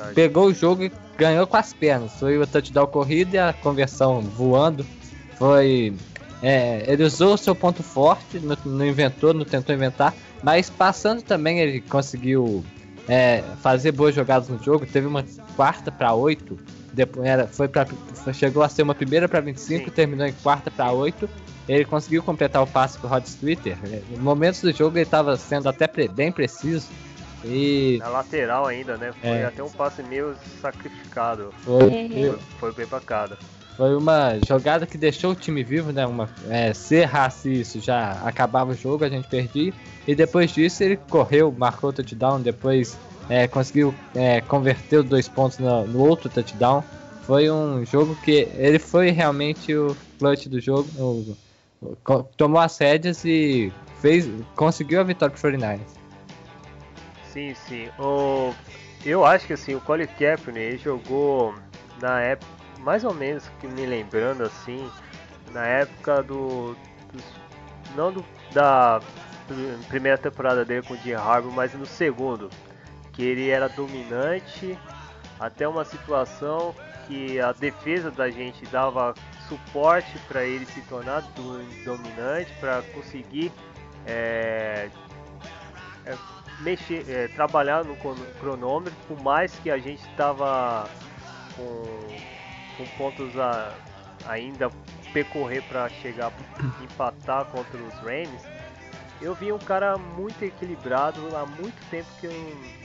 é pegou o jogo e ganhou com as pernas. Foi o touchdown corrido e a conversão voando. Foi é, ele usou o seu ponto forte, não, inventou, não tentou inventar, mas passando também ele conseguiu é, fazer boas jogadas no jogo. Teve uma quarta para oito, depois era, foi pra, chegou a ser uma primeira para 25, Sim. terminou em quarta para oito. Ele conseguiu completar o passe pro Rod Twitter. Em momentos do jogo ele estava sendo até bem preciso. E... Na lateral ainda, né? Foi é. até um passe meio sacrificado. Foi, foi, foi bem bacana. Foi uma jogada que deixou o time vivo, né? Uma, é, se errasse isso, já acabava o jogo, a gente perdia. E depois disso ele correu, marcou o touchdown, depois é, conseguiu é, converter os dois pontos no, no, outro touchdown. Foi um jogo que ele foi realmente o clutch do jogo. O, o, tomou as rédeas e fez, conseguiu a vitória pro 49ers. Sim, sim. O, eu acho que assim, o Colin Kaepernick jogou na época mais ou menos que me lembrando assim, na época do. não do, da primeira temporada dele com o Jim Harbour, mas no segundo, que ele era dominante até uma situação que a defesa da gente dava suporte para ele se tornar dominante, para conseguir é, é, mexer, é, trabalhar no cronômetro, por mais que a gente estava com, com pontos a ainda percorrer para chegar empatar contra os Rams, eu vi um cara muito equilibrado há muito tempo que eu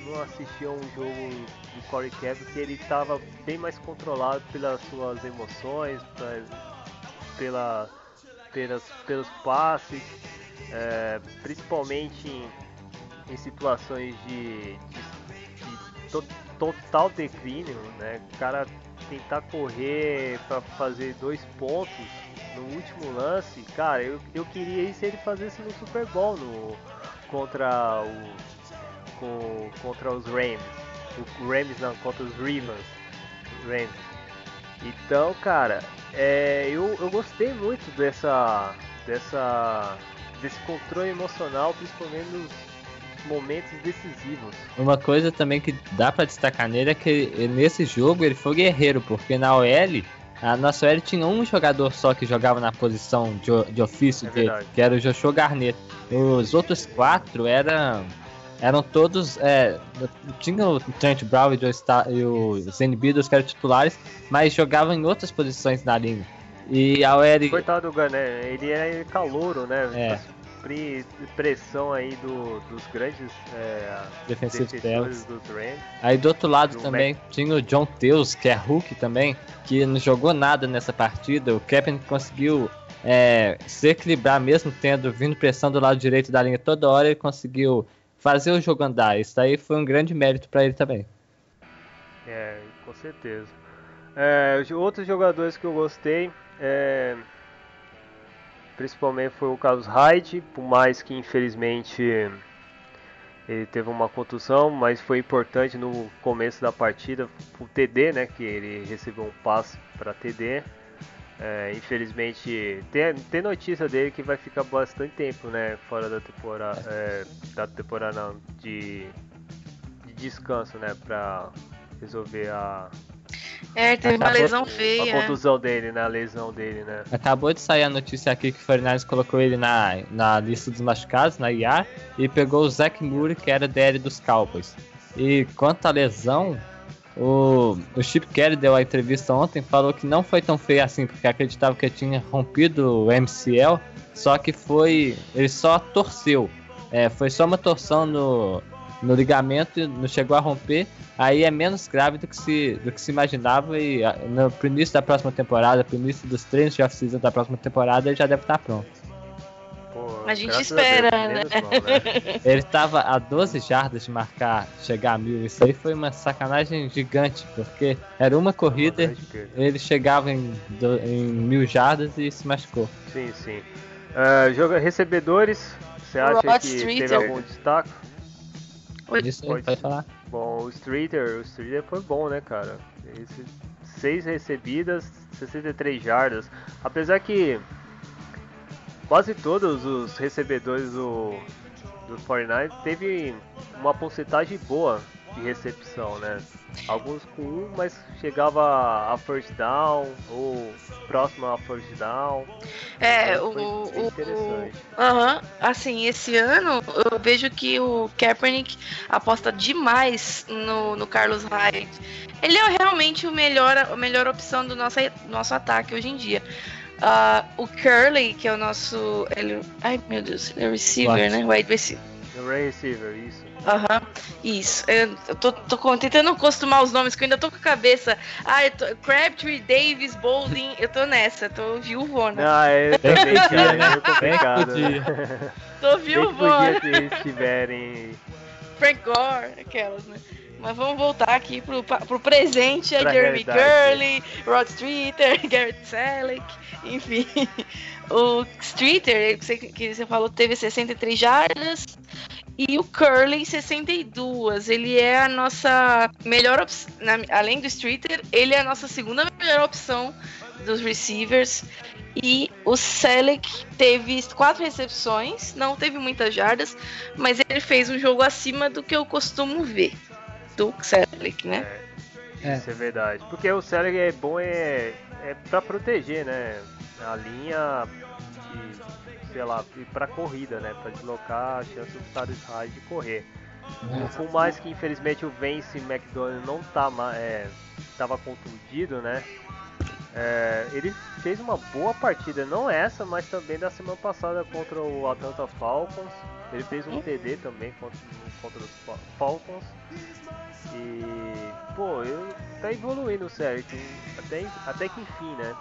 não, assistia um jogo do Corey Kevin que ele estava bem mais controlado pelas suas emoções, pe- pela, pelas, pelos passes, é, principalmente em, em situações de, de- de to- total declínio, né? O cara tentar correr para fazer dois pontos no último lance, cara, eu, eu queria isso ele fazesse no Super Bowl no, contra o com- contra os Rams. O Rams não, contra os Ravens. Rams. Então, cara, é, eu, eu gostei muito dessa dessa desse controle emocional, principalmente nos momentos decisivos. Uma coisa também que dá pra destacar nele é que nesse jogo ele foi guerreiro, porque na OL, a nossa OL tinha um jogador só que jogava na posição de, de ofício É dele, que era o Joshua Garnett. Os outros quatro eram, eram todos. É, tinha o Trent Brown e o, o Zane Beadles que eram titulares, mas jogavam em outras posições na linha. E a OL. Coitado do Gané, ele é calouro, né? É. Suprir pressão aí do, dos grandes é, defensores dos Rams. Aí do outro lado Do também tinha o John Teus, que é Hulk também, que não jogou nada nessa partida. O Kaepernick conseguiu é, se equilibrar mesmo tendo vindo pressão do lado direito da linha toda hora, ele conseguiu fazer o jogo andar. Isso aí foi um grande mérito para ele também. É, com certeza. É, os outros jogadores que eu gostei, é, principalmente foi o Carlos Hyde, por mais que infelizmente ele teve uma contusão, mas foi importante no começo da partida, o TD, né, que ele recebeu um passe para TD. É, infelizmente, tem, tem notícia dele que vai ficar bastante tempo, né, fora da temporada, é, da temporada não, de, de descanso, né, para resolver a, É, teve uma lesão a feia. contusão dele, né, a lesão dele, né. Acabou de sair a notícia aqui que o Fernandes colocou ele na, na lista dos machucados, na IAR, e pegou o Zach Moore, que era DL dos Cowboys. E quanto à lesão, o, o Chip Kelly deu a entrevista ontem, falou que não foi tão feio assim, porque acreditava que ele tinha rompido o MCL, só que foi. ele só torceu. É, foi só uma torção no, no ligamento, e não chegou a romper. Aí é menos grave do que se, do que se imaginava e ah, no pro início da próxima temporada, pro início dos treinos de off-season da próxima temporada, ele já deve estar pronto. Pô, A gente espera, Deus, né? menos mal, né. Ele estava a 12 jardas de marcar chegar a mil. Isso aí foi uma sacanagem gigante, porque era uma corrida, ele chegava em, em mil jardas e se machucou. Sim, sim. Ah, joga recebedores, você acha Rod que teve Streeter. algum destaque? Isso aí, Pode pode falar. Bom, o Streeter, o Streeter foi bom, né, cara? Esse, seis recebidas, 63 jardas. Apesar que quase todos os recebedores do, do 49 teve uma porcentagem boa de recepção, né? Alguns com um, mas chegava a first down ou próximo a first down. É, Então, o. interessante. o- Aham, assim, esse ano eu vejo que o Kaepernick aposta demais no, no Carlos Hyde. Ele é realmente o melhor, a melhor opção do nosso, nosso ataque hoje em dia. Ah, o Curley, que é o nosso. Ele, ai meu Deus, ele é receiver, né? Wide receiver. O receiver, isso. Aham, isso. Eu eu tô, tô tentando acostumar os nomes, que eu ainda tô com a cabeça. Ah, eu tô, Crabtree, Davis, Bowling, eu tô nessa, tô viúvona. Ah, é Bem também, cara, né? Tô Bem que viúvona. se eles tiverem Frank Gore, aquelas, né? Mas vamos voltar aqui pro, pro presente, é Jeremy. Curley, Rod Streeter, Garrett Selleck, enfim. O Streeter, que você, que você falou, teve 63 jardas e o Curley 62. Ele é a nossa melhor opção, além do Streeter, ele é a nossa segunda melhor opção dos receivers. E o Selleck teve quatro recepções, não teve muitas jardas, mas ele fez um jogo acima do que eu costumo ver do Selleck, né? É. Isso é verdade. Porque o Selig é bom é, é pra proteger, né? A linha sei lá, e pra corrida, né? Pra deslocar a chance do Cyrus Hyde de correr. Por mais que infelizmente o Vince McDonald não tá é, tava contundido, né? É, ele fez uma boa partida, não essa, mas também da semana passada contra o Atlanta Falcons. Ele fez um TD também contra, contra os Fa- Falcons. E, pô, eu, tá evoluindo que até, até que enfim, né?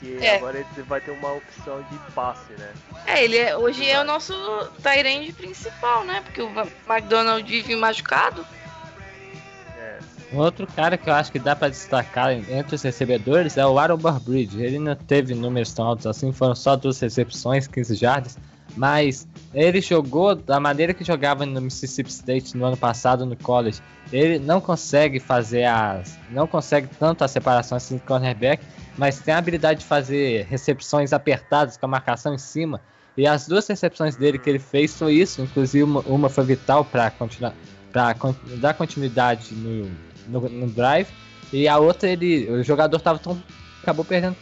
Que É. agora ele vai ter uma opção de passe, né? É, ele é, hoje é o nosso Tyrande principal, né? Porque o McDonald vive machucado. É, Um outro cara que eu acho que dá pra destacar entre os recebedores é o Aaron Bridge. Ele não teve números tão altos assim, foram só duas recepções, 15 jardas, mas ele jogou da maneira que jogava no Mississippi State no ano passado no college. Ele não consegue fazer as, não consegue tanto a separação assim do cornerback, mas tem a habilidade de fazer recepções apertadas com a marcação em cima. E as duas recepções dele que ele fez foi isso, inclusive uma, uma foi vital para continuar para dar continuidade no, no, no drive. E a outra, ele, o jogador tava tão. Acabou perdendo.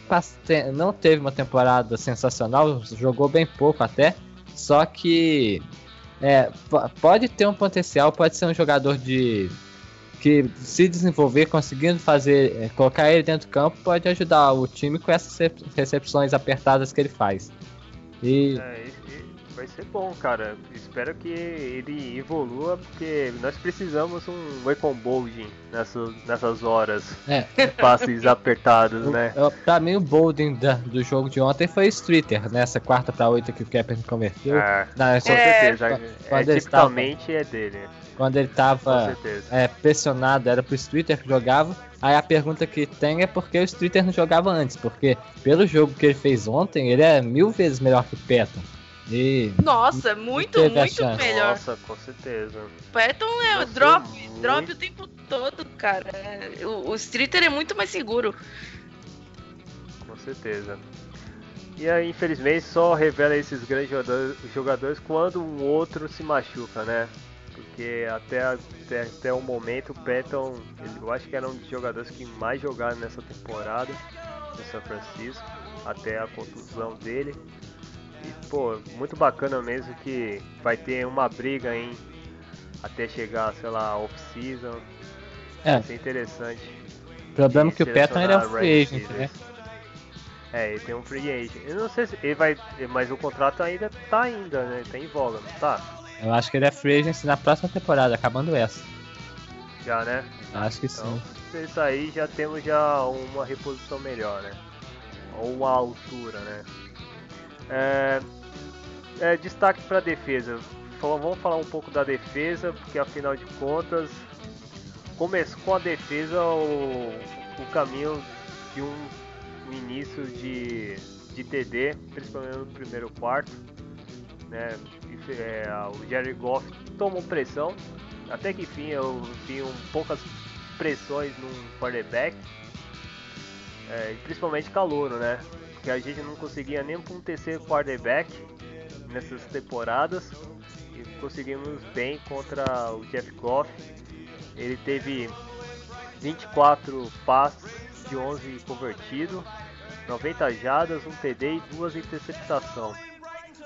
Não teve uma temporada sensacional, jogou bem pouco até. Só que é, po- pode ter um potencial, pode ser um jogador de. que se desenvolver, conseguindo fazer. é, colocar ele dentro do campo, pode ajudar o time com essas recep- recepções apertadas que ele faz. E É, vai ser bom, cara. Espero que ele evolua, porque nós precisamos um Wacom Bolding nessas, nessas horas. É. Passes apertados, O- né? eu- Pra mim, o Bolden da- do jogo de ontem foi Streeter, nessa quarta pra oito que o Kaepernick converteu. É, Não, com certeza. É, quando tipicamente é dele. Quando ele tava é, pressionado, era pro Streeter que jogava. Aí a pergunta que tem é por que o Streeter não jogava antes? Porque pelo jogo que ele fez ontem, ele é mil vezes melhor que o Patton. E Nossa, muito, muito chance. melhor. Nossa, com certeza. O Patton é o Nossa, drop, muito. drop o tempo todo, cara. O, o Streeter é muito mais seguro. Com certeza. E aí, infelizmente, só revela esses grandes jogadores, quando um outro se machuca, né? Porque até, até, até o momento o Patton, ele- eu acho que era um dos jogadores que mais jogaram nessa temporada no São Francisco, até a contusão dele. Pô, muito bacana mesmo que vai ter uma briga, hein? Até chegar, sei lá, off-season. É. Vai ser interessante. o problema é que o Patton ele é um free agent, né? É, ele tem um free agent. Eu não sei se ele vai. Mas o contrato ainda tá ainda, né? Tá em voga, não tá? Eu acho que ele é free agent na próxima temporada, acabando essa. Já, né? Acho que Então, sim. se isso aí já temos já uma reposição melhor, né? Ou uma altura, né? É, é, destaque para defesa. Fala- Vamos falar um pouco da defesa, porque afinal de contas, começou com a defesa o, o caminho de um, início de, de TD, principalmente no primeiro quarto. Né? E é, o Jerry Goff tomou pressão, até que enfim eu vi um, poucas pressões num quarterback, é, principalmente calouro, né? Que a gente não conseguia nem para um terceiro quarterback nessas temporadas e conseguimos bem contra o Jeff Goff. Ele teve 24 passes de 11 convertidos, 90 jadas, um TD e duas interceptações.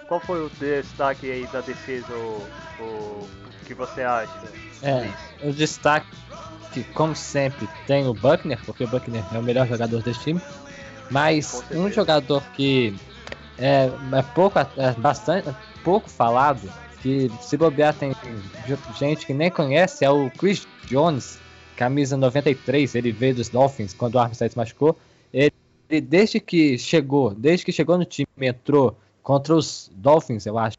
Qual foi o destaque aí da defesa, o, o que você acha? É, o destaque, que, como sempre, tem o Buckner, porque o Buckner é o melhor jogador desse time. Mas um jogador que é, é pouco, é bastante pouco falado, que se bobear tem gente que nem conhece, é o Chris Jones, camisa 93, ele veio dos Dolphins quando o Armstead se machucou. Ele, ele, desde que chegou, desde que chegou no time, entrou contra os Dolphins, eu acho.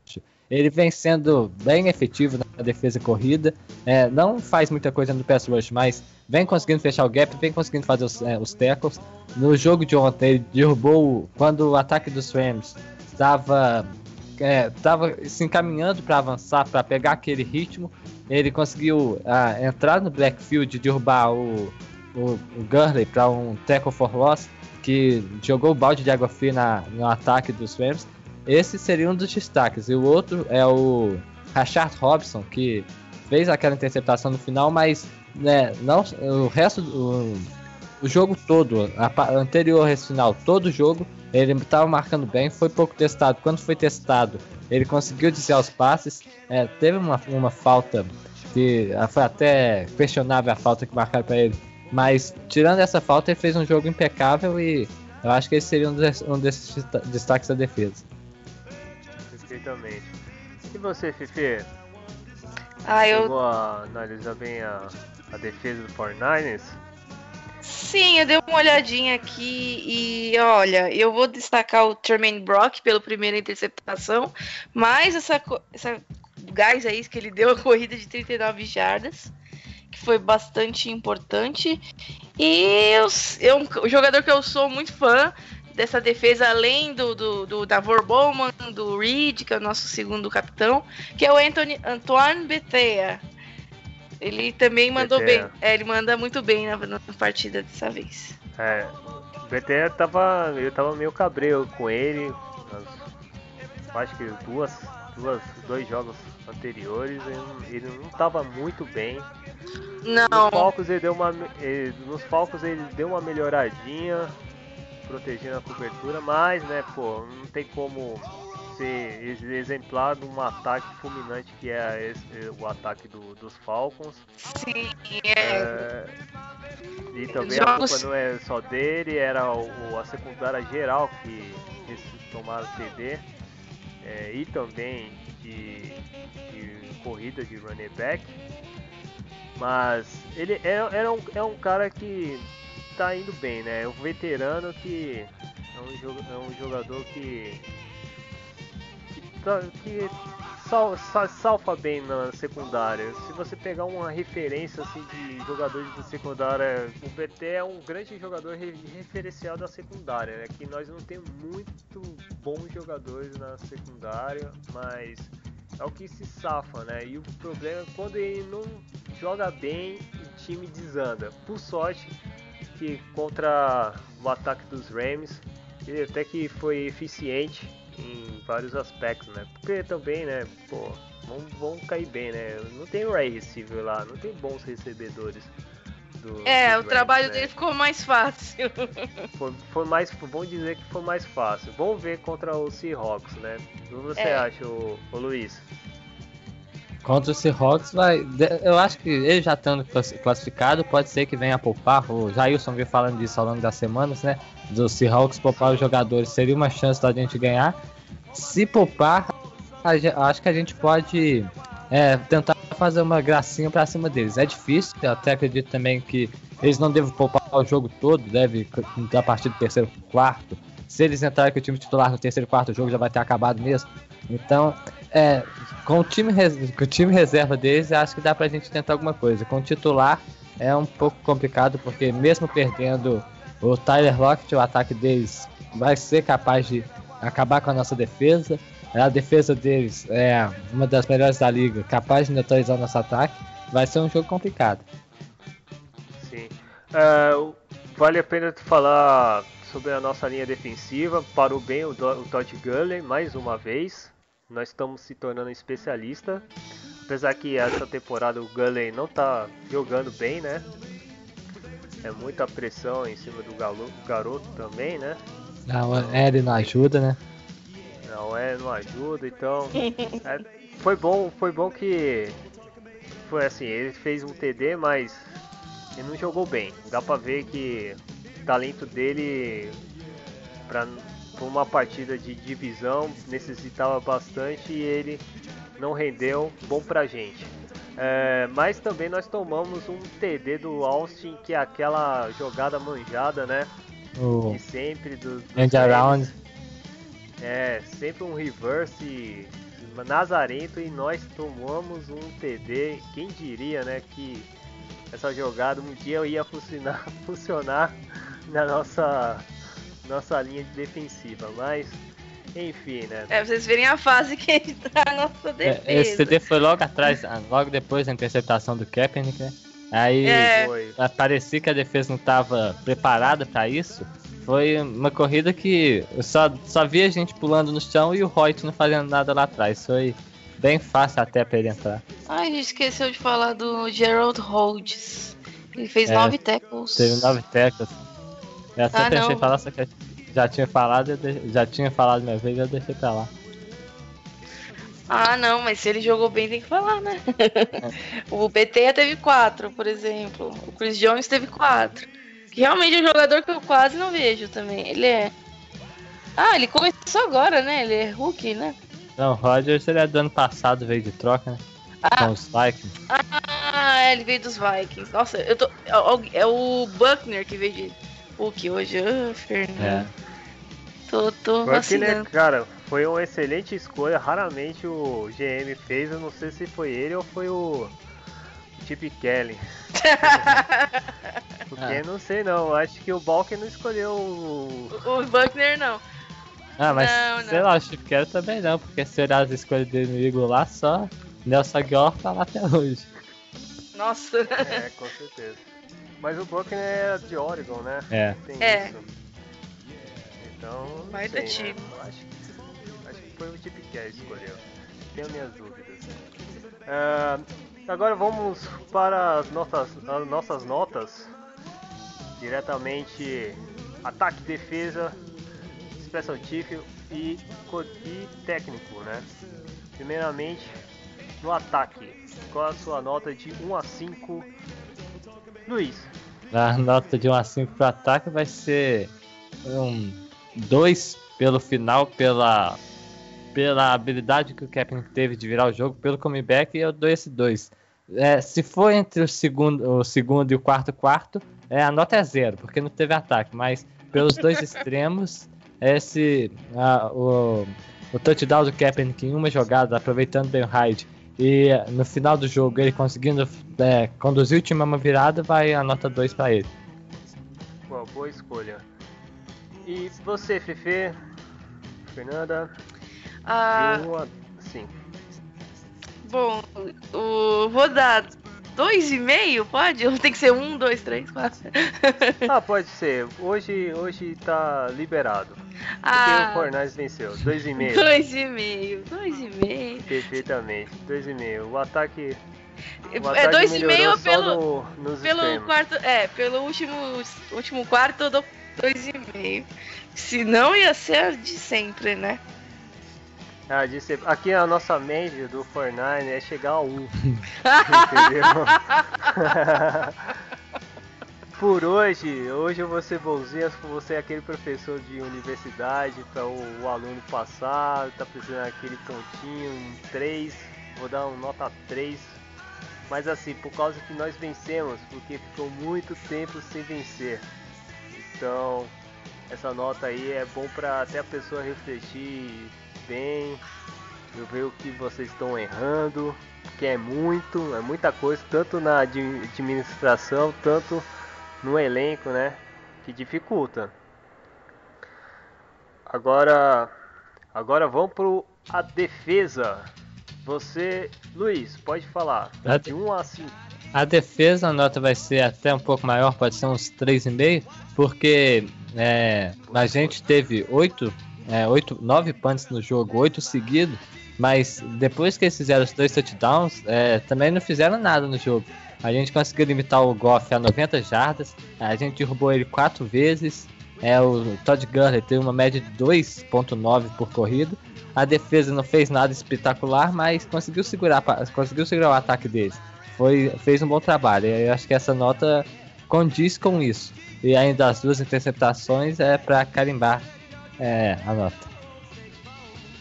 Ele vem sendo bem efetivo na defesa corrida. É, não faz muita coisa no pass rush, mas vem conseguindo fechar o gap, vem conseguindo fazer os, é, os tackles. No jogo de ontem, ele derrubou quando o ataque dos Rams estava é, tava se encaminhando para avançar, para pegar aquele ritmo. Ele conseguiu ah, entrar no backfield e derrubar o, o, o Gurley para um tackle for loss, que jogou o balde de água fria na, no ataque dos Rams. Esse seria um dos destaques. E o outro é o Rashard Robson, que fez aquela interceptação no final, mas né, não, o resto do o jogo todo, a, anterior a esse final, todo o jogo, ele estava marcando bem, foi pouco testado. Quando foi testado, ele conseguiu desviar os passes, é, teve uma, uma falta que foi até questionável a falta que marcaram pra ele. Mas, tirando essa falta, ele fez um jogo impecável e eu acho que esse seria um, des- um desses desta- destaques da defesa. Perfeitamente. E você, Fifi? Ah, eu. Chegou a analisar bem a, a defesa do 49ers? Sim, eu dei uma olhadinha aqui e olha, eu vou destacar o Tremaine Brock pela primeira interceptação, mas essa, essa gás aí que ele deu a corrida de 39 jardas, que foi bastante importante. E eu, eu, um jogador que eu sou muito fã dessa defesa, além do, do, do Davor Bowman, do Reed, que é o nosso segundo capitão, que é o Anthony, Antoine Bethea. Ele também mandou Bethea. bem. É, ele manda muito bem na, na partida dessa vez. É, o BT tava, eu tava meio cabreiro com ele, acho que duas, duas, dois jogos anteriores, ele, ele não tava muito bem. Não. Nos Falcons ele deu uma, ele- nos Falcons ele deu uma melhoradinha, protegendo a cobertura, mas né, pô, não tem como ser ex- exemplar de um ataque fulminante que é esse- o ataque do- dos Falcons. Sim, é. É, E também a Jogos- culpa não é só dele, era o, a secundária geral que eles tomaram TD. é, e também de, de corrida de running back. Mas ele é, era um, é um cara que tá indo bem, né? É um veterano que é um, é um jogador que que, tá- que sal, sa- salfa bem na secundária. Se você pegar uma referência assim de jogadores da secundária, o BT é um grande jogador re- referencial da secundária, né? Que nós não temos muito bons jogadores na secundária, mas é o que se safa, né? E o problema é quando ele não joga bem, o time desanda. Por sorte que contra o ataque dos Rams, ele até que foi eficiente em vários aspectos, né? Porque também, né, pô, vão, vão cair bem, né? Não tem Ray receiver lá, não tem bons recebedores. Do, É, o trabalho né? dele ficou mais fácil. Foi, foi mais, bom dizer que foi mais fácil. Vamos ver contra o Seahawks, né? O que você É. acha, ô Luiz? Contra o Seahawks, vai. Eu acho que ele já estando classi- classificado, pode ser que venha a poupar. O Jailson veio falando disso ao longo das semanas, né? Dos Seahawks poupar os jogadores seria uma chance da gente ganhar. Se poupar, acho que a gente pode é, tentar fazer uma gracinha pra cima deles. É difícil, eu até acredito também que eles não devem poupar o jogo todo, deve a partir do terceiro quarto. Se eles entrarem com o time titular no terceiro quarto, o jogo já vai ter acabado mesmo. Então, é, com o time, com o time reserva deles, acho que dá pra gente tentar alguma coisa. Com o titular é um pouco complicado, porque mesmo perdendo o Tyler Lockett, o ataque deles vai ser capaz de acabar com a nossa defesa. A defesa deles é uma das melhores da liga, capaz de neutralizar o nosso ataque. Vai ser um jogo complicado. Sim. É, vale a pena falar sobre a nossa linha defensiva. Parou bem o, o Todd Gurley mais uma vez. Nós estamos se tornando especialista. Apesar que essa temporada o Gurley não tá jogando bem, né? É muita pressão em cima do galo- garoto também, né? Não, ele não ajuda, né? Não é, não ajuda, então. é, foi bom, foi bom que foi assim, ele fez um TD, mas ele não jogou bem. Dá pra ver que o talento dele uma partida de divisão necessitava bastante e ele não rendeu bom pra gente. É, mas também nós tomamos um TD do Austin, que é aquela jogada manjada, né? O De sempre do, Rams. around. É, sempre um reverse nazarento e nós tomamos um TD. Quem diria, né, que essa jogada um dia ia funcionar, funcionar na nossa, nossa linha de defensiva, mas enfim, né? É, pra vocês verem a fase que ele tá a nossa defesa. É, Esse TD foi logo atrás, ah, logo depois da interceptação do Kaepernick, né? Aí É. Parecia que a defesa não estava preparada para isso. Foi uma corrida que eu só, só via gente pulando no chão e o Hoyt não fazendo nada lá atrás. Foi bem fácil até para ele entrar. Ai, a gente esqueceu de falar do Gerald Rhodes. Ele fez É, nove tackles. Teve nove teclas. Eu até Ah, pensei não. em falar, só que já tinha falado, de- já tinha falado minha vez, eu deixei pra lá. Ah, não, mas se ele jogou bem, tem que falar, né? o BT teve quatro, por exemplo. O Chris Jones teve quatro. Que realmente é um jogador que eu quase não vejo também. Ele é. Ah, ele começou agora, né? Ele é rookie, né? Não, o Rodgers ele é do ano passado, veio de troca, né? Ah. Com os Vikings. Ah, é, ele veio dos Vikings. Nossa, eu tô. É o Buckner que veio de Hulk hoje. Ah, Fernando. É. Tô, tô Buckner, vacilando. cara, foi uma excelente escolha. Raramente o GM fez. Eu não sei se foi ele ou foi o Chip Kelly. Porque Ah. não sei não. Acho que o Balker não escolheu o. O Buckner não. Ah, mas Não, sei não. lá, o Chip Kelly também não, porque se olhar as escolhas dele no Eagle lá, só Nelson Aguilar tá lá até hoje. Nossa. É, com certeza. Mas o Buckner é de Oregon, né? É. Tem É. isso. Então. Baita sei, né? time. Acho, acho que foi o Chip Kelly que escolheu. Tenho minhas dúvidas. Ah, agora vamos para as nossas, as nossas notas. Diretamente ataque, defesa, special team e, e técnico, né? Primeiramente, no ataque. Qual a sua nota de 1 a 5? Luiz. A nota de 1 a 5 pro ataque vai ser um 2 pelo final, pela, pela habilidade que o Captain teve de virar o jogo, pelo comeback, eu dou esse 2. É, se for entre o segundo, o segundo e o quarto quarto, é, a nota é zero, porque não teve ataque, mas pelos dois extremos, esse, a- o, o touchdown do Kaepernick em uma jogada, aproveitando bem o Hyde, e no final do jogo ele conseguindo é, conduzir o time a uma virada, vai a nota 2 para ele. Boa, boa escolha. E você, Fefe? Fernanda? Ah, De 1 a 5. bom, o, vou dar dois e meio, pode? Ou tem que ser um, dois, três, quatro? Ah, pode ser. Hoje, hoje tá liberado. Ah, o Fornais venceu. 2,5. dois e meio, dois e meio. Perfeitamente. 2,5. O ataque. O É ataque dois e meio pelo, no, pelo extremos. quarto, é, pelo último, último quarto eu dou dois e meio. Se não ia ser de sempre, né? Ah, disse, aqui a nossa média do Fortnite é chegar a 1. Entendeu? Por hoje, hoje eu vou ser bonzinho, vou ser aquele professor de universidade para o, o aluno passar, tá precisando daquele pontinho, um 3, vou dar um nota 3. Mas assim, por causa que nós vencemos, porque ficou muito tempo sem vencer. Então, essa nota aí é bom para até a pessoa refletir bem, eu ver o que vocês estão errando, que é muito, é muita coisa, tanto na admi- administração, tanto no elenco, né? Que dificulta. Agora, agora vamos pro a defesa. Você, Luiz, pode falar. A De 1 a 5. A defesa, a nota vai ser até um pouco maior, pode ser uns 3,5, porque é, a gente teve 8, é, 8, 9 punts no jogo, 8 seguidos, mas depois que eles fizeram os dois touchdowns, é, também não fizeram nada no jogo. A gente conseguiu limitar o Goff a 90 jardas, a gente derrubou ele 4 vezes, é, o Todd Gurley teve uma média de 2.9 por corrida, a defesa não fez nada espetacular, mas conseguiu segurar, conseguiu segurar o ataque deles foi, fez um bom trabalho. Eu acho que essa nota condiz com isso. E ainda as duas interceptações é para carimbar é, a nota.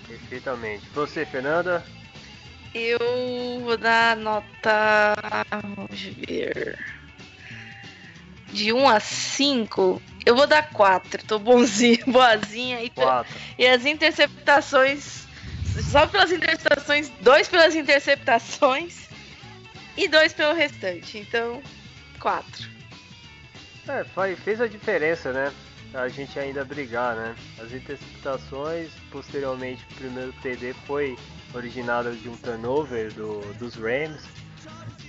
Perfeitamente. Você, Fernanda? Eu vou dar nota. Vamos ver. De 1 a 5, eu vou dar 4. Tô bonzinho, boazinha. E, 4. e as interceptações. Só pelas interceptações, dois pelas interceptações e dois pelo restante. Então, 4. É, faz- fez a diferença, né? A gente ainda brigar, né? As interceptações, posteriormente, o primeiro TD foi originado de um turnover do, dos Rams.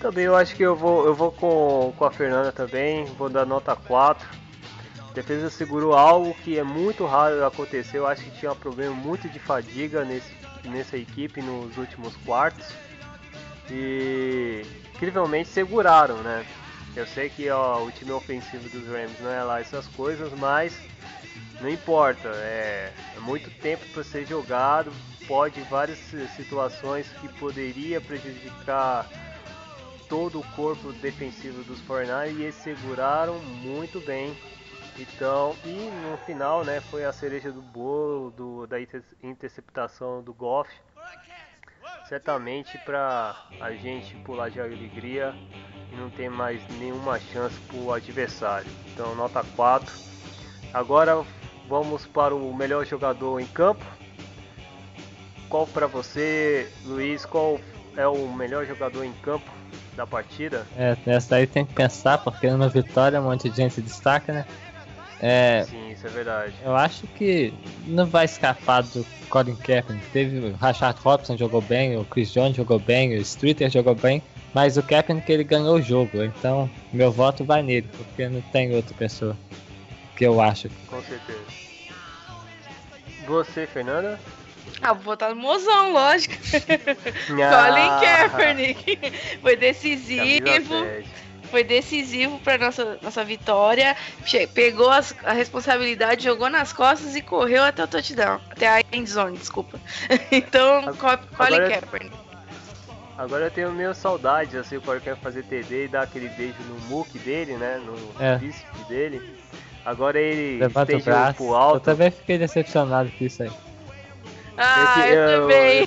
Também eu acho que eu vou, eu vou com, com a Fernanda também, vou dar nota 4. A defesa segurou algo que é muito raro acontecer. Eu acho que tinha um problema muito de fadiga nesse, nessa equipe nos últimos quartos. E incrivelmente seguraram, né? Eu sei que ó, o time ofensivo dos Rams não é lá essas coisas, mas não importa, é, é muito tempo para ser jogado, pode várias situações que poderia prejudicar todo o corpo defensivo dos 49 e eles seguraram muito bem. Então, e no final, né, foi a cereja do bolo do, da interceptação do Goff. Certamente para a gente pular de alegria e não ter mais nenhuma chance para o adversário. Então, nota 4. Agora vamos para o melhor jogador em campo. Qual para você, Luiz, qual é o melhor jogador em campo da partida? É, essa aí tem que pensar, porque numa vitória um monte de gente destaca, né? É, Sim, isso é verdade. Eu acho que não vai escapar do Colin Kaepernick. Teve o Rashad Robson jogou bem, o Chris Jones jogou bem, o Streeter jogou bem, mas o Kaepernick ele ganhou o jogo, então meu voto vai nele, porque não tem outra pessoa que eu acho. Com certeza. Você, Fernanda? Ah, vou votar no mozão, lógico. Colin Kaepernick. Foi decisivo. Foi decisivo para nossa nossa vitória. Che pegou as, a responsabilidade, jogou nas costas e correu até o touchdown, até a end zone, desculpa. então, Colin Kaepernick. Agora eu tenho meio saudade, assim, o Colin Kaepernick fazer TD e dar aquele beijo no muque dele, né, no É. bíceps dele. Agora ele Levanta o braço. pro Eu alto. também fiquei decepcionado com isso aí. Ah, Esse- eu, também.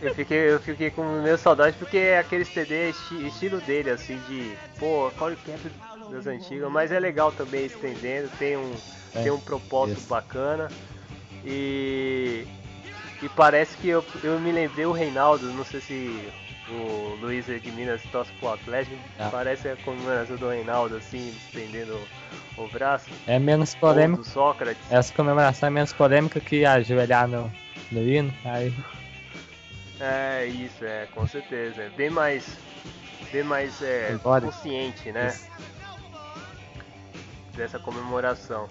Eu, eu fiquei, eu fiquei com meio saudade porque é aqueles TD esti- estilo dele, assim, de pô, Colin Kaepernick das antigas, mas é legal também estendendo, tem um, É, tem um propósito isso. bacana. E, e parece que eu, eu me lembrei o Reinaldo, não sei se o Luiz é de Minas torce pro Atlético, Ah. parece a comemoração do Reinaldo, assim, estendendo o braço. É menos polêmico. do Sócrates. Essa comemoração é menos polêmica que ajoelhar no, no hino. Aí, É, isso, é, com certeza. É bem mais, bem mais é, consciente, né? Isso. Dessa comemoração.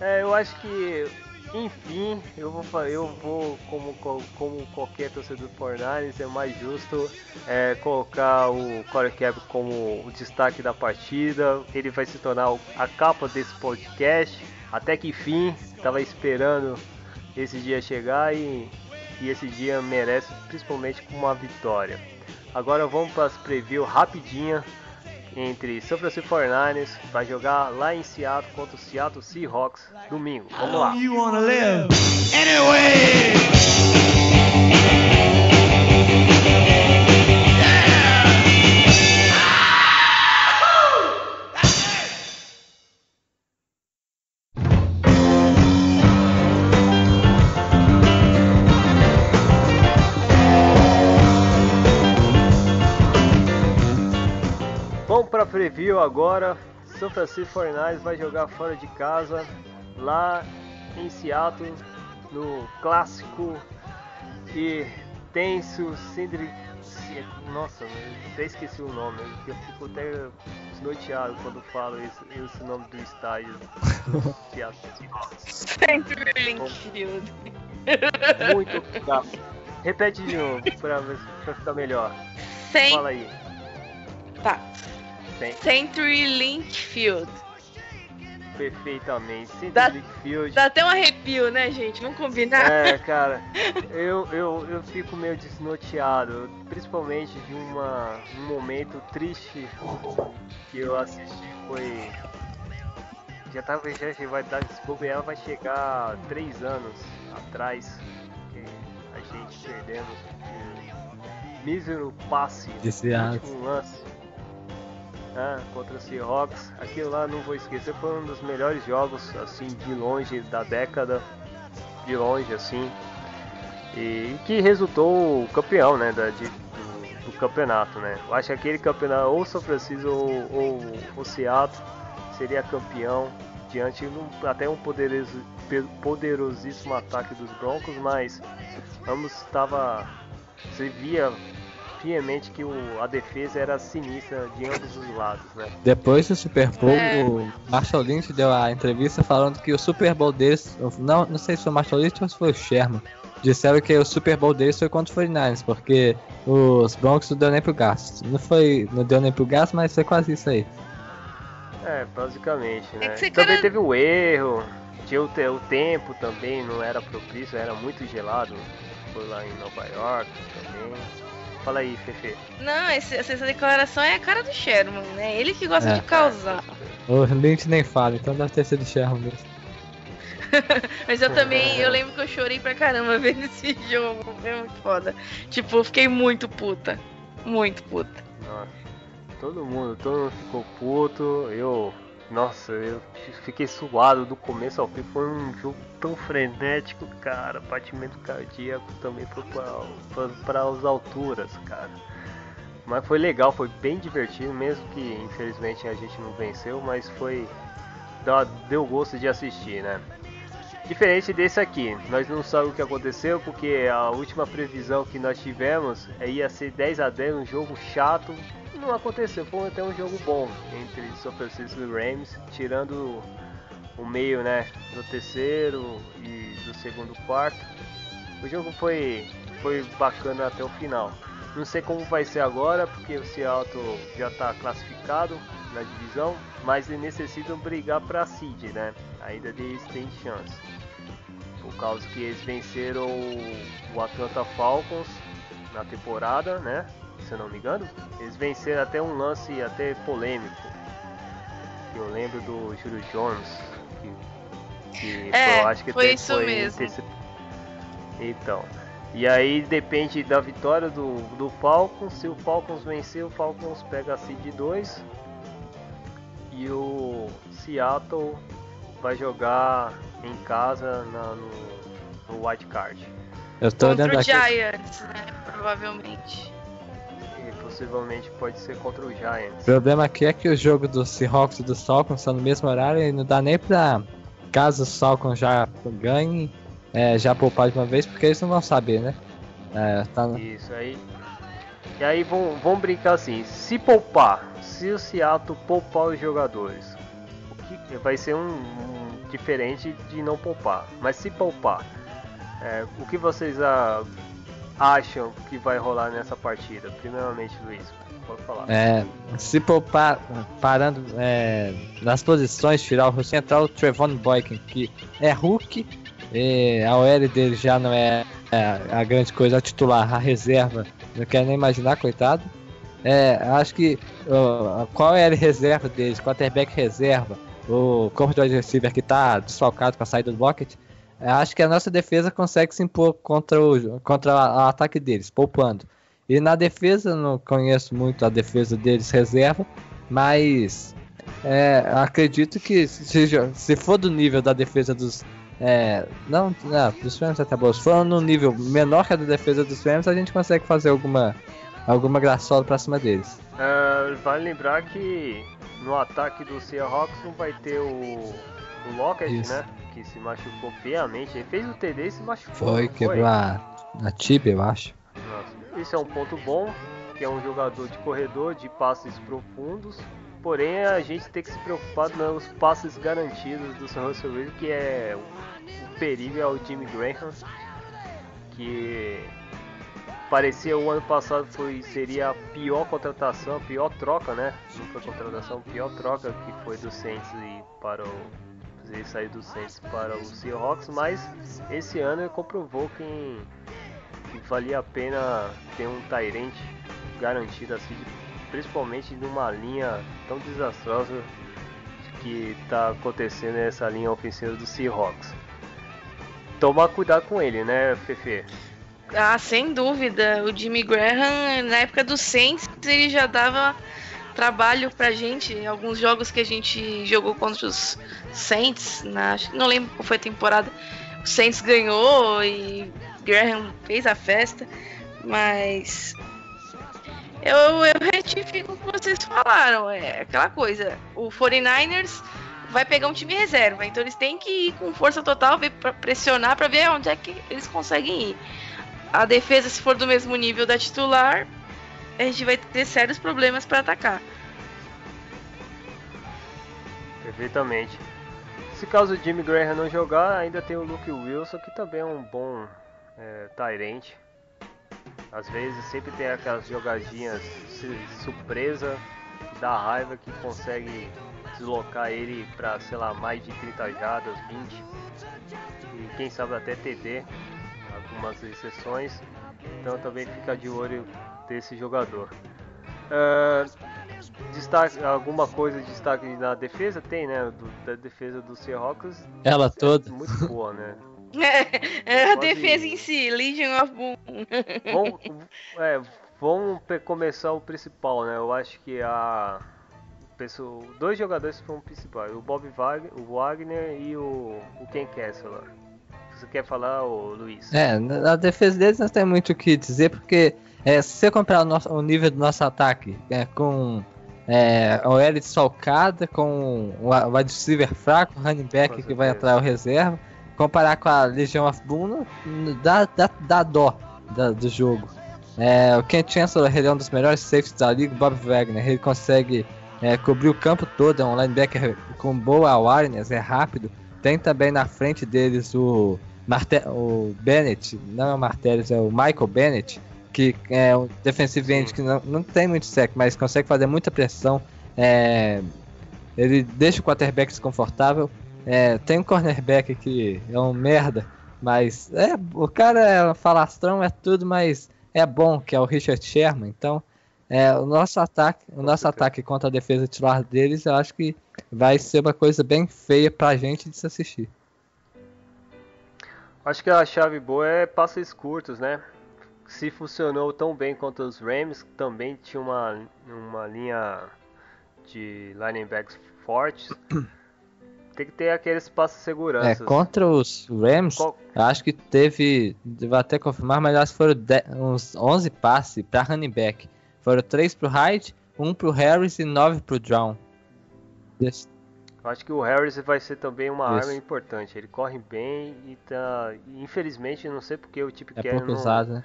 É, eu acho que, enfim, eu vou, eu vou como, co- como qualquer torcedor do Fornares, é mais justo é, colocar o Corey Cap como o destaque da partida. Ele vai se tornar a capa desse podcast. Até que enfim, estava esperando esse dia chegar e, e esse dia merece principalmente uma vitória. Agora vamos para as preview rapidinha entre São Francisco 49ers, vai jogar lá em Seattle contra o Seattle Seahawks domingo. Vamos lá. Vamos preview agora. São Francisco 49ers vai jogar fora de casa lá em Seattle no clássico e tenso Cindri... Nossa, eu até esqueci o nome. Eu fico até desnorteado quando falo esse, esse nome do estádio do Seattle. Muito obrigado. Repete de novo para ficar melhor. Cent- Fala aí. Tá. Tem. Century Linkfield. Perfeitamente. Dá- Cindri Field. Dá até um arrepio, né, gente? Vamos combinar? É, cara, eu, eu, eu fico meio desnorteado, principalmente de uma, um momento triste que eu assisti foi. Já tava já já vai dar se bobear vai chegar três anos atrás que a gente perdemos um mísero passe De Seattle. último lance ah, contra o Seahawks. Aquilo lá não vou esquecer, foi um dos melhores jogos assim de longe da década, de longe assim, e que resultou o campeão, né, da, de- do, do campeonato, né. Eu acho que aquele campeonato ou São Francisco ou, ou o Seattle seria campeão diante um- até um poderoso, poderosíssimo ataque dos Broncos, mas ambos estava você via fiamente que o, a defesa era sinistra de ambos os lados, né? depois do Super Bowl, É. o Marshall Lynch deu a entrevista falando que o Super Bowl deles. Não, não sei se foi o Marshall Lynch ou se foi o Sherman. Disseram que o Super Bowl deles foi contra o 49ers, porque os Broncos não deu nem pro gasto. Não foi. Não deu nem pro gasto, mas foi quase isso aí. É, basicamente, né? que ser Também cara- teve o erro. tinha o, te- o tempo também, não era propício, era muito gelado. Foi lá em Nova York também. Fala aí, Fefe. Não, esse- essa declaração é a cara do Sherman, né? Ele que gosta É. de causar. O Lynch nem fala, então deve ter sido Sherman mesmo. Mas eu também, eu lembro que eu chorei pra caramba vendo esse jogo. Foi muito foda. Tipo, eu fiquei muito puta. Muito puta. Nossa, todo mundo, todo mundo ficou puto. Eu, nossa, eu fiquei suado do começo ao fim. Foi um jogo tão frenético, cara. Batimento cardíaco também foi para as alturas, cara. Mas foi legal, foi bem divertido, mesmo que infelizmente a gente não venceu, mas foi. Deu gosto de assistir, né? Diferente desse aqui, nós não sabemos o que aconteceu porque a última previsão que nós tivemos é ia ser 10 a 10 um jogo chato. Não aconteceu, foi até um jogo bom entre São Francisco e Rams, tirando o meio, né, do terceiro e do segundo quarto. O jogo foi foi bacana até o final. Não sei como vai ser agora, porque o Seattle já está classificado na divisão, mas eles necessitam brigar para seed, né? Ainda eles têm chance. Por causa que eles venceram o Atlanta Falcons na temporada, né? Se eu não me engano. Eles venceram até um lance até polêmico. Eu lembro do Júlio Jones. Que, que É, eu acho que foi até isso mesmo. intercep- Então. E aí depende da vitória do, do Falcons. Se o Falcons vencer, o Falcons pega a seed 2. E o Seattle vai jogar em casa na- no, no White Card. Eu tô Contra olhando o aqui. Giants, né? Provavelmente. E possivelmente pode ser contra o O Giants. problema aqui é que o jogo dos Seahawks e dos Falcons são no mesmo horário e não dá nem pra, caso os Falcons já ganhem, é, já poupar de uma vez, porque eles não vão saber, né? É, tá Isso aí. E aí vão, vão brincar assim, se poupar, se o Seattle poupar os jogadores, o que vai ser um, um diferente de não poupar. Mas se poupar, é, o que vocês ah, acham que vai rolar nessa partida? Primeiramente, Luiz, pode falar. É, se poupar, parando é, nas posições, tirar o central, o Trevon Boykin, que é Hulk, a OL dele já não é, a grande coisa, a titular, a reserva, não quero nem imaginar, coitado. É, acho que qual é a reserva deles, quarterback reserva, o corpo de receiver que está desfalcado com a saída do Bucket, é, acho que a nossa defesa consegue se impor contra o, contra o ataque deles, poupando. E na defesa, não conheço muito a defesa deles reserva, mas é, acredito que se, se for do nível da defesa dos. É, não, não, dos Rams até boa. Se for no nível menor que a da defesa dos Rams, a gente consegue fazer alguma, alguma graçola pra cima deles. Ah, vale lembrar que no ataque do Seahawks não vai ter o, o Lockett, Isso. né? Que se machucou feamente. Ele fez o TD e se machucou. Foi, quebrou a, a tibia, eu acho. Nossa, Isso é um ponto bom, que é um jogador de corredor, de passes profundos. Porém, a gente tem que se preocupar nos passes garantidos do San Russell Wilson, que é o, o perigo é o Jimmy Graham, que parecia o ano passado foi seria a pior contratação, a pior troca, né? Não foi contratação, a pior troca que foi do Saints e para o ele saiu do Saints para o Seahawks, mas esse ano ele comprovou que que valia a pena ter um Tyrant garantido assim, principalmente numa linha tão desastrosa que está acontecendo nessa linha ofensiva do Seahawks. Tomar cuidado com ele, né, Fefe? Ah, sem dúvida. O Jimmy Graham, na época do Saints, ele já dava trabalho pra gente. Em alguns jogos que a gente jogou contra os Saints, na, não lembro qual foi a temporada. O Saints ganhou e Graham fez a festa, mas eu, eu retifico o que vocês falaram. É aquela coisa. O 49ers vai pegar um time reserva, então eles têm que ir com força total, ver, pressionar para ver onde é que eles conseguem ir. A defesa, se for do mesmo nível da titular, a gente vai ter sérios problemas para atacar. Perfeitamente. Se caso o Jimmy Graham não jogar, ainda tem o Luke Wilson, que também é um bom é, Tyrant. Às vezes sempre tem aquelas jogadinhas su- surpresa, dá raiva, que consegue deslocar ele para, sei lá, mais de 30 jardas, 20. E quem sabe até TD, algumas exceções. Então também fica de olho desse jogador. Uh, destaque, alguma coisa de destaque na defesa? Tem, né? Do, da defesa do Seahawks. Ela toda. É muito boa, né? É, a defesa em si, Legion of Boom. Vamos, é, vamos começar o principal, né? Eu acho que a pessoa, dois jogadores foram principais, o Bob Wagner, o Wagner e o, o Ken Kessler. Você quer falar, o Luiz? É, na defesa deles não tem muito o que dizer, porque é, se você comparar o, nosso, o nível do nosso ataque é, com é, o L solcada, com o wide receiver fraco, o running back que vai entrar o reserva, comparar com a Legion of Boom, dá, dá, dá dó da, do jogo. É, o Ken Chancellor ele é um dos melhores safeties da liga, Bob Wagner, ele consegue é, cobrir o campo todo, é um linebacker com boa awareness, é rápido. Tem também na frente deles o, Marte o Bennett, não é o Martellus, é o Michael Bennett, que é um defensive end que não, não tem muito sec, mas consegue fazer muita pressão. É, ele deixa o quarterback desconfortável. É, tem um cornerback que é um merda, mas é, o cara é falastrão, é tudo, mas é bom, que é o Richard Sherman. Então, é, o nosso ataque, o nosso ataque contra a defesa titular deles, eu acho que vai ser uma coisa bem feia pra gente de se assistir. Acho que a chave boa é passes curtos, né? Se funcionou tão bem contra os Rams, também tinha uma, uma linha de linebacks fortes. Tem que ter aqueles passos de segurança. É, contra os Rams, Qual... acho que teve, vou até confirmar, mas acho que foram uns 11 passes para running back. Foram 3 pro Hyde, 1 pro Harris e 9 pro Brown. Yes. Acho que o Harris vai ser também uma Isso. arma importante. Ele corre bem e tá. Infelizmente, não sei porque o tipo é pouco não, usado, né?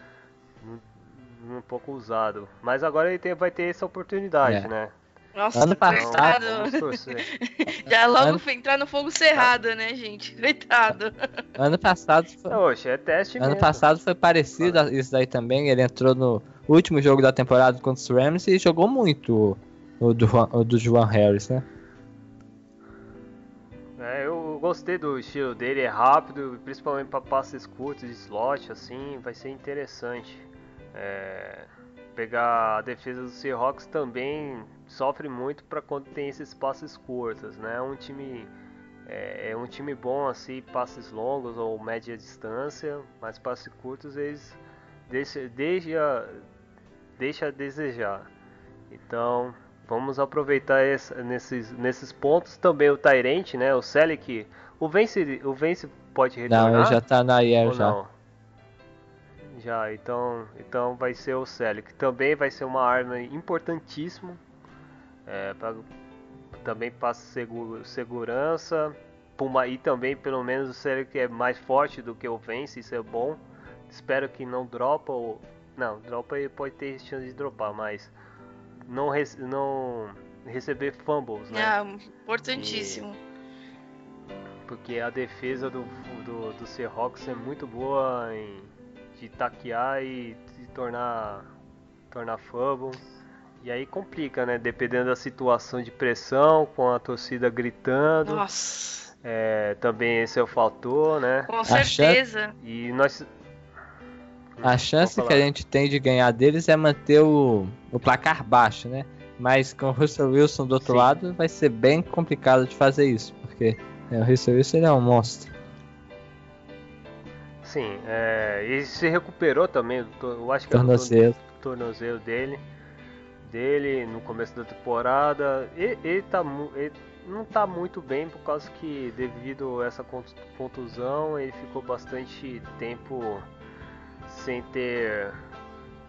Um, um pouco usado. Mas agora ele tem, vai ter essa oportunidade, é. né? Nossa, ano passado. Já logo ano... foi entrar no fogo cerrado, né, gente? Coitado. Ano passado foi. Oxe, é teste Ano mesmo. passado foi parecido a isso daí também. Ele entrou no último jogo da temporada contra os Rams e jogou muito o do, o do João Harris, né? É, eu gostei do estilo dele, é rápido, principalmente para passes curtos de slot, assim, vai ser interessante. É, pegar a defesa do Seahawks também sofre muito para quando tem esses passes curtos, né? Um time é, é, um time bom assim, passes longos ou média distância, mas passes curtos eles deixa, deixa, deixa a desejar. Então vamos aproveitar esse, nesses, nesses pontos também o Tyrant, né? O Selic, o Vence, o Vence pode retornar? Não, ele já tá na IR já. Não? Já, então, então vai ser o Selic. Também vai ser uma arma importantíssima. É, pra, também passa seguro, segurança. Puma, e também, pelo menos, o Selic é mais forte do que o Vence, isso é bom. Espero que não dropa ou. Não, dropa ele pode ter chance de dropar, mas não, rece não receber fumbles, né? É, importantíssimo. E, porque a defesa do, do, do Seahawks é muito boa em de taquear e se tornar tornar fumble. E aí complica, né? Dependendo da situação de pressão, com a torcida gritando. Nossa. É, também esse é o fator, né? Com certeza. E nós. A chance que a gente tem de ganhar deles é manter o, o placar baixo, né? Mas com o Russell Wilson do outro Sim. lado vai ser bem complicado de fazer isso, porque é, o Russell Wilson ele é um monstro. Sim, é, ele se recuperou também, eu acho que tornozelo. é o tornozelo dele, dele no começo da temporada. Ele, ele, tá, ele não tá muito bem por causa que devido a essa contusão ele ficou bastante tempo sem ter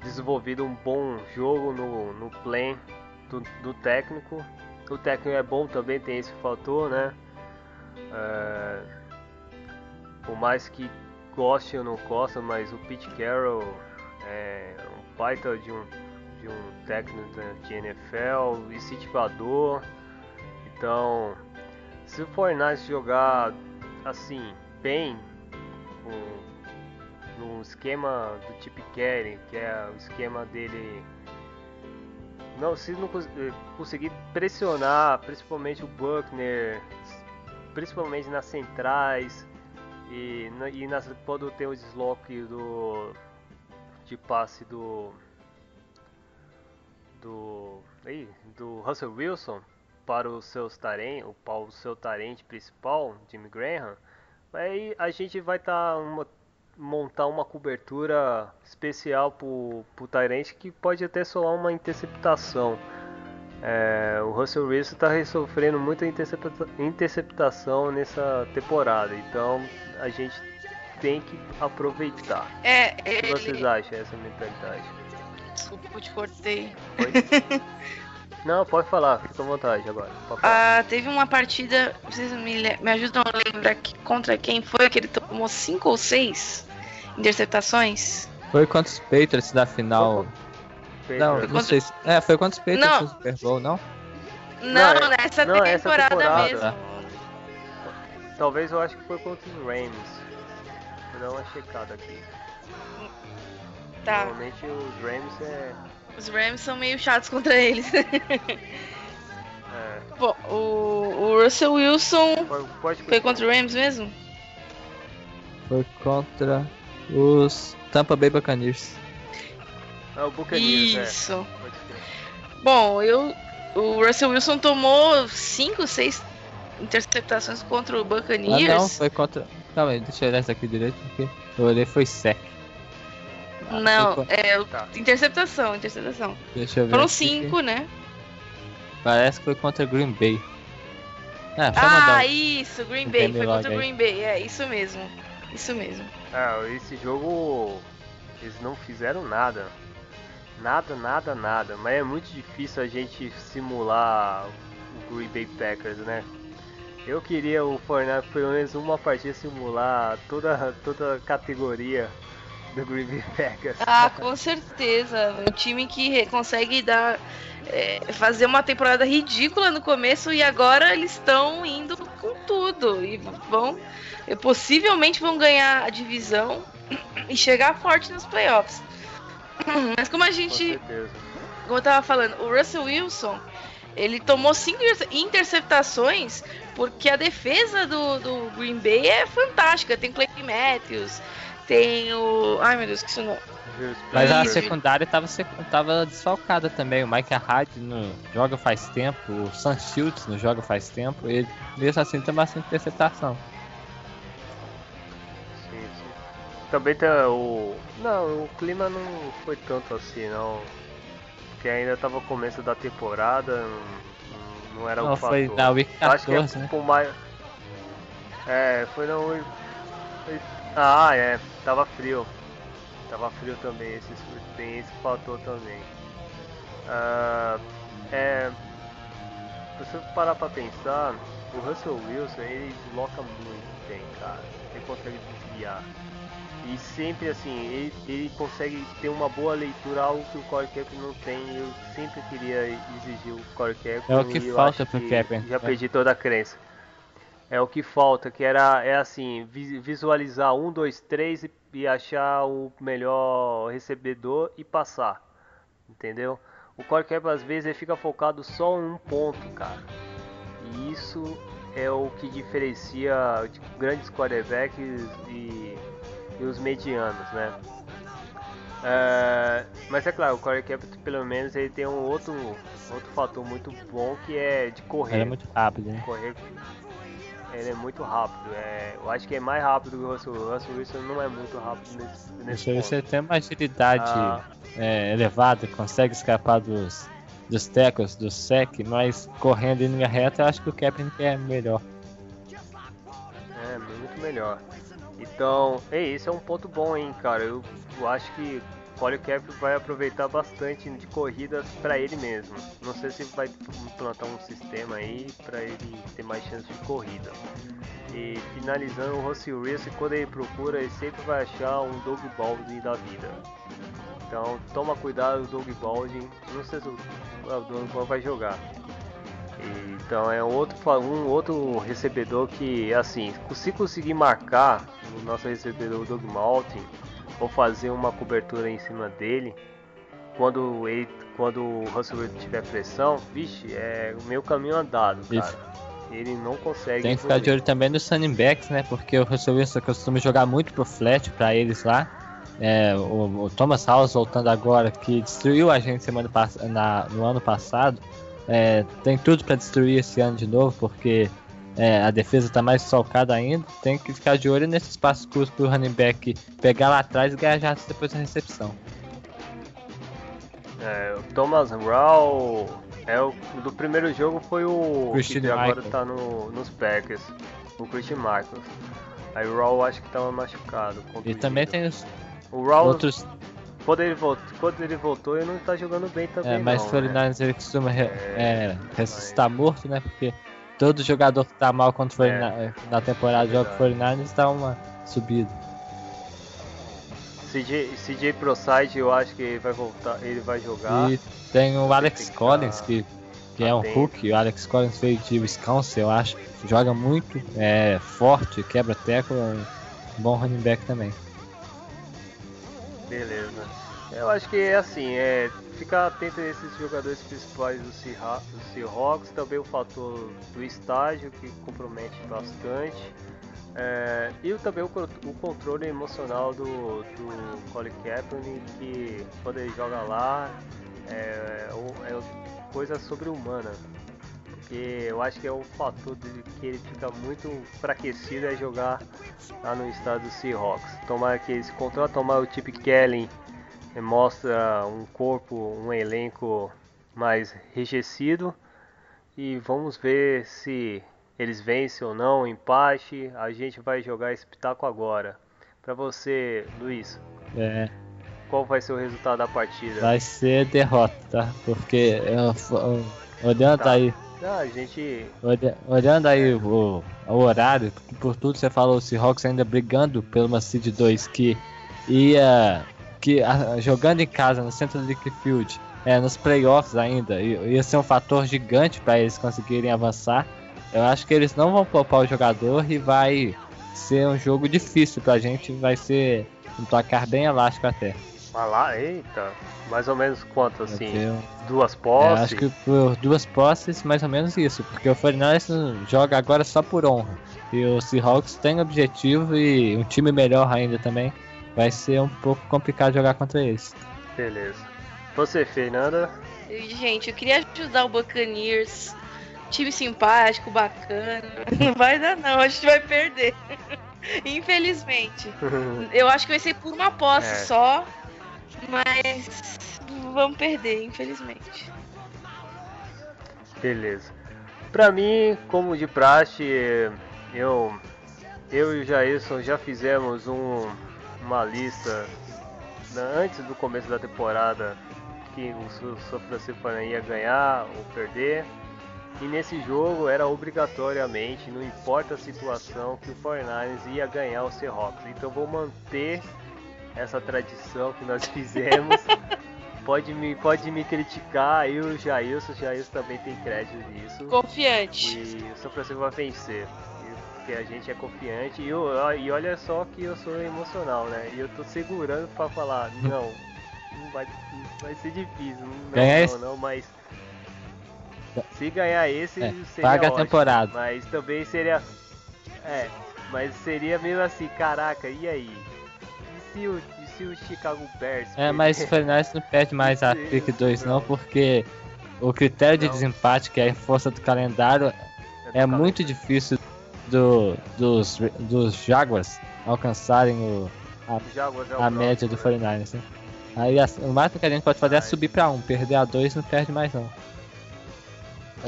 desenvolvido um bom jogo no, no play do, do técnico. O técnico é bom também, tem esse fator, né? É, por mais que goste ou não gosta, mas o Pete Carroll é um baita de um, de um técnico de NFL, incentivador. Então, se o Fortnite jogar assim, bem, no esquema do Chip Carey, que é o esquema dele não, se não eh, conseguir pressionar, principalmente o Buckner, principalmente nas centrais e, e nas, quando tem o desloque do de passe do do aí, do Russell Wilson para os seus tarem, o, para o seu tarente principal, Jimmy Graham, aí a gente vai estar montar uma cobertura especial pro, pro Tyrant que pode até soar uma interceptação. É, o Russell Wilson está sofrendo muita intercepta- interceptação nessa temporada, então a gente tem que aproveitar. É, O que ele... vocês acham dessa mentalidade? Desculpa, eu te cortei. Não, pode falar, fica à vontade agora. Ah, teve uma partida, vocês me, me ajudam a lembrar que, contra quem foi que ele tomou 5 ou 6 interceptações? Foi contra os Patriots na final. Não, Patriots. não sei se. É, foi contra os Patriots Não. no Super Bowl, não? Não, é- nessa não, essa temporada, temporada. mesmo. Talvez eu acho que foi contra os Rams. Vou dar uma checada aqui. Tá, Normalmente os Rams é. os Rams são meio chatos contra eles. é Bom, o, o Russell Wilson pode, pode foi contra o Rams mesmo? Foi contra os Tampa Bay Buccaneers. Ah, o Buccaneers, é. Isso. Ser. Bom, eu, o Russell Wilson tomou 5, 6 interceptações contra o Ah, Buccaneers. não, foi contra. Calma aí, deixa eu olhar isso aqui direito, porque eu olhei foi sec. Ah, Não, foi- é Tá. interceptação, interceptação. Deixa eu ver. Foram aqui. 5, né? Parece que foi contra Green Bay. Ah, só mandar. Ah, isso, Green Bay, foi contra o aí. Green Bay, é isso mesmo. Isso mesmo. Ah, esse jogo eles não fizeram nada. Nada, nada, nada. Mas é muito difícil a gente simular o Green Bay Packers, né? Eu queria o Fortnite pelo menos uma partida simular toda, toda a categoria do Green Bay Packers. Ah, com certeza. Um time que consegue dar. é, fazer uma temporada ridícula no começo e agora eles estão indo com tudo. E vão. possivelmente vão ganhar a divisão e chegar forte nos playoffs. Mas como a Com gente. certeza. como eu tava falando, o Russell Wilson, ele tomou cinco inter- interceptações porque a defesa do, do Green Bay é fantástica. Tem Clay Matthews, tem o. Ai meu Deus, que isso não. Mas a secundária tava, tava desfalcada também. O Mike Hyde não joga faz tempo, o Sam Shields não joga faz tempo. Ele, mesmo assim, tem bastante interceptação. Também tem o. Não, o clima não foi tanto assim, não. Porque ainda tava o começo da temporada, não, não era o Não, fator. foi na Week Eu Acho que 14, é né? por mais. É, foi na Week. Ah, é, tava frio. Tava frio também, esse, tem esse fator também. Ah, é. Se você parar pra pensar, o Russell Wilson ele desloca muito bem, cara. Ele consegue desviar. E sempre assim, ele, ele consegue ter uma boa leitura, algo que o Corey Capron não tem. Eu sempre queria exigir o Corey Capron. É o que falta pro Capron, Já é. perdi toda a crença. É o que falta, que era é assim, vi- visualizar um, dois, três e, e achar o melhor recebedor e passar. Entendeu? O Corey Capron às vezes ele fica focado só em um ponto, cara. E isso é o que diferencia de grandes quarterbacks e, e os medianos, né? É, mas é claro, o Corey Capron pelo menos ele tem um outro, outro fator muito bom que é de correr. Ele é muito rápido, né? correr. Ele é muito rápido. É, eu acho que é mais rápido que o Russell. O Russell Wilson não é muito rápido nesse, nesse ele tem uma agilidade Ah. é, elevada, consegue escapar dos, dos tackles, do sec, mas correndo em linha reta, eu acho que o Kaepernick é melhor. É, muito melhor. Então, ei, esse é um ponto bom, hein, cara. Eu, eu acho que o Polycap vai aproveitar bastante de corridas pra ele mesmo. Não sei se vai implantar um sistema aí pra ele ter mais chance de corrida. E finalizando o Russell Wilson, quando ele procura, ele sempre vai achar um Doug Baldwin da vida. Então, toma cuidado, Doug Baldwin. Não sei se o, Doug vai jogar. Então é outro, um outro recebedor que, assim, se conseguir marcar o nosso recebedor Doug Maltin ou fazer uma cobertura em cima dele, quando ele, quando o Russell Wilson tiver pressão, vixe, é o meu caminho andado, cara. Isso. Ele não consegue. Tem que ficar de olho também nos running backs, né? Porque o Russell Wilson costuma jogar muito pro flat pra eles lá. É, o, o Thomas House voltando agora, que destruiu a gente semana na, no ano passado, é, tem tudo pra destruir esse ano de novo, porque é, a defesa tá mais solcada ainda. Tem que ficar de olho nesse espaço curto pro running back pegar lá atrás e ganhar jardas depois da recepção. É, o Thomas Raw é o do primeiro jogo foi o Christian que agora Michael. tá no, nos Packers, o Christian Michaels. Aí o Raw acho que tava machucado. E contundido. também tem os o Raw outros quando ele voltou, quando ele voltou, ele não tá jogando bem também É, mas não, o né? 49ers ele costuma re- É, é, ressuscitar morto, né? Porque todo jogador que tá mal contra o É, 49 na temporada joga com o 49ers dá uma subida. CJ, CJ ProSide eu acho que ele vai voltar, ele vai jogar. E tem o Alex tem que Collins, ficar que, que é um rookie. O Alex Collins veio de Wisconsin, eu acho. Joga muito, é forte, quebra teco, é um bom running back também. Beleza. Eu acho que é assim, é ficar atento a esses jogadores principais do Seahawks, também o fator do estágio que compromete bastante. É, e também o, o controle emocional do, do Colin Kaepernick, que quando ele joga lá é, o- é coisa sobre-humana. Porque eu acho que é o fator de que ele fica muito enfraquecido é jogar lá no estado do Seahawks. Tomara que eles controlam, tomar o Chip Kelly eh, mostra um corpo, um elenco mais enrijecido e vamos ver se eles vencem ou não, empate. A gente vai jogar esse pitaco agora. Pra você, Luiz, É, qual vai ser o resultado da partida? vai ser derrota, tá? Porque eu, eu- olhando Tá. aí Ah, a gente Olha- Olhando aí o, o horário, por tudo você falou, o Seahawks ainda brigando pelo uma Seed 2 que ia que a- jogando em casa no centro do League Field, é, nos playoffs ainda, ia ser um fator gigante para eles conseguirem avançar. Eu acho que eles não vão poupar o jogador e vai ser um jogo difícil pra gente, vai ser um placar bem elástico até. Vai lá, eita, mais ou menos quanto assim? Duas É, posses? acho que por duas posses, mais ou menos isso, porque o 49ers joga agora só por honra. E o Seahawks tem objetivo e um time melhor ainda também. Vai ser um pouco complicado jogar contra eles. Beleza. Você, Fernanda? Gente, eu queria ajudar o Buccaneers. Time simpático, bacana. Não vai dar não, a gente vai perder. Infelizmente. Eu acho que vai ser por uma posse É. só. Mas vamos perder, infelizmente. Beleza. Pra mim, como de praxe, eu, eu e o Jailson já fizemos um, uma lista na- antes do começo da temporada que o São Francisco ia ganhar ou perder. E nesse jogo era obrigatoriamente, não importa a situação, que o 49ers ia ganhar o Seahawks. Então vou manter essa tradição que nós fizemos. pode, me, pode me criticar, eu e o Jailson, o Jailson também tem crédito nisso. Confiante. E o São Francisco vai vencer. Porque a gente é confiante. E, eu, e olha só que eu sou emocional, né? E eu tô segurando pra falar, não, não vai, não vai ser difícil. Não, Ganhar não, esse- não, mas. Se ganhar esse, É, seria paga a ótimo. temporada. Mas também seria. É, mas seria meio assim, caraca, e aí? E se o, se o Chicago Bears. É, mas o? 49ers não perde mais a pick 2 não, porque o critério de Não. desempate, que é a força do calendário, é do muito difícil do, dos, dos Jaguars alcançarem o, a é o a média do próximo, 49ers, né? Aí a- o máximo que a gente pode fazer é subir pra 1, perder a 2 não perde mais não.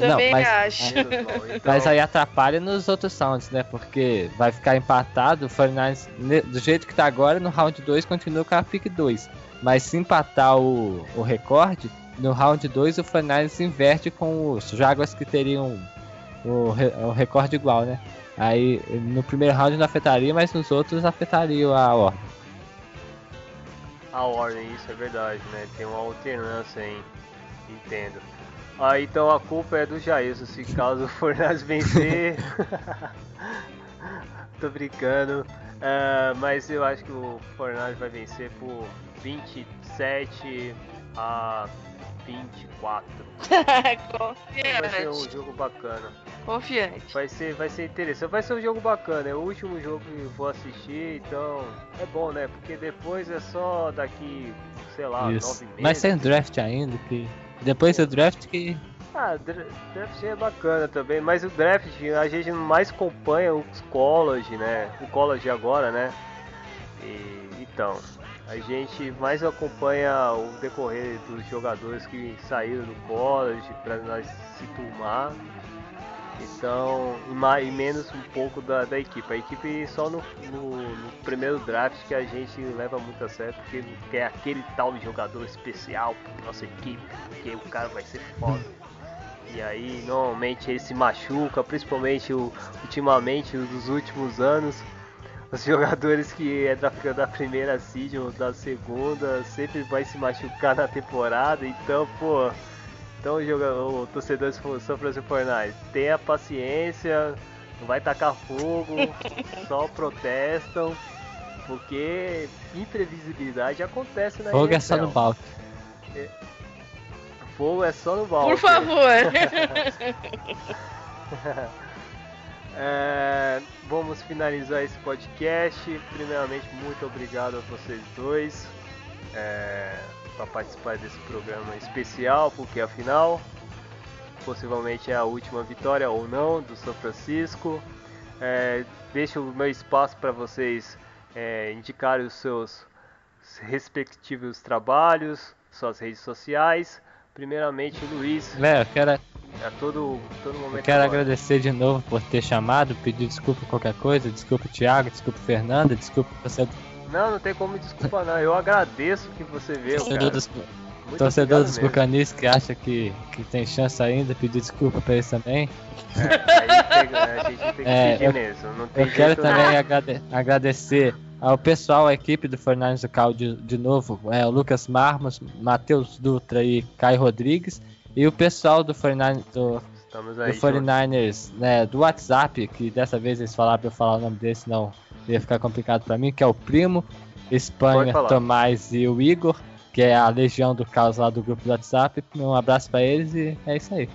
Também mas, acho. né? Então, mas aí atrapalha nos outros sounds, né? Porque vai ficar empatado, o 49ers, ne- do jeito que tá agora, no round 2 continua com a pick 2. Mas se empatar o, o recorde, no round 2 o 49ers inverte com os Jaguars que teriam o, o recorde igual, né? Aí no primeiro round não afetaria, mas nos outros afetaria a ordem. A ordem, isso é verdade, né? Tem uma alternância em Entendo. Ah, então a culpa é do Jailson, se caso o Fornaz vencer. Tô brincando. Ah, mas eu acho que o Fornaz vai vencer por 27 a 24. Vai ser um Confiante. jogo bacana. Confiante. Vai ser, vai ser interessante. Vai ser um jogo bacana. É o último jogo que eu vou assistir, então é bom, né? Porque depois é só daqui, sei lá, Isso. nove meses. Mas sem draft ainda, que. Depois do draft que. Ah, dra- draft é bacana também, mas o draft a gente mais acompanha os college, né? O college agora, né? E, então, a gente mais acompanha o decorrer dos jogadores que saíram do college para nós se turmar. Então, e, ma- e menos um pouco da, da equipe. A equipe só no, no- no primeiro draft que a gente leva muito a sério, porque quer aquele tal de jogador especial para nossa equipe, porque o cara vai ser foda. E aí, normalmente ele se machuca, principalmente o, ultimamente, nos últimos anos. Os jogadores que é da, da primeira seed ou da segunda sempre vai se machucar na temporada, então, pô. Então, o, jogador, o torcedor do São Francisco 49 tenha paciência, não vai tacar fogo, só protestam, porque imprevisibilidade acontece na Fogo é só no NFL. balde. Fogo é só no balde. Por favor. É, vamos finalizar esse podcast. Primeiramente, muito obrigado a vocês dois para participar desse programa especial, porque afinal, possivelmente é a última vitória ou não do São Francisco. É, deixo o meu espaço para vocês é, indicarem os seus respectivos trabalhos, suas redes sociais. Primeiramente, Luiz, Léo, eu quero, a todo, todo momento. eu quero agora. agradecer de novo por ter chamado, pedir desculpa por qualquer coisa, desculpa o Thiago, desculpa Fernanda, desculpa você, Não, não tem como desculpar não. Eu agradeço que você veio, torcedor cara. dos, Muito torcedor dos. Bucanis que acha que, que tem chance ainda, pedir desculpa pra eles também. Tem- a gente tem que É, pedir eu- mesmo. Não tem Eu quero não. também agrade- agradecer ao pessoal, a equipe do Fortnite do Cal de, de novo, é, o Lucas Marmos, Matheus Dutra e Caio Rodrigues, e o pessoal do, 49 do, do aí. 49ers, né, do WhatsApp, que dessa vez eles falaram pra eu falar o nome dele, senão ia ficar complicado pra mim, que é o Primo, Espanha. Tomás e o Igor, que é a legião do caos lá do grupo do WhatsApp. Um abraço pra eles e é isso aí.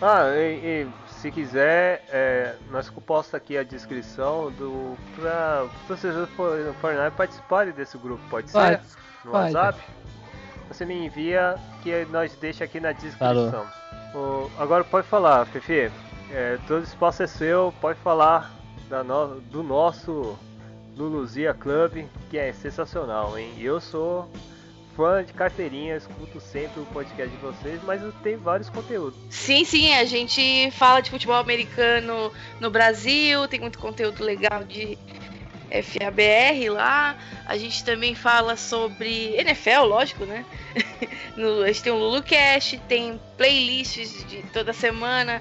Ah, e, e se quiser, é, nós posta aqui a descrição do para vocês do For- Fortnite participarem desse grupo, pode ser? Pode, no pode. WhatsApp? Você me envia que nós deixa aqui na descrição. O- agora pode falar, Fefe. É, todo espaço é seu, pode falar da no- do nosso Luluzia Club, que é sensacional, hein? Eu sou fã de carteirinha, escuto sempre o podcast de vocês, mas tenho vários conteúdos. Sim, sim, a gente fala de futebol americano no Brasil, tem muito conteúdo legal de FABR lá. A gente também fala sobre NFL, lógico, né? A gente tem o LuluCast, tem playlists de toda semana,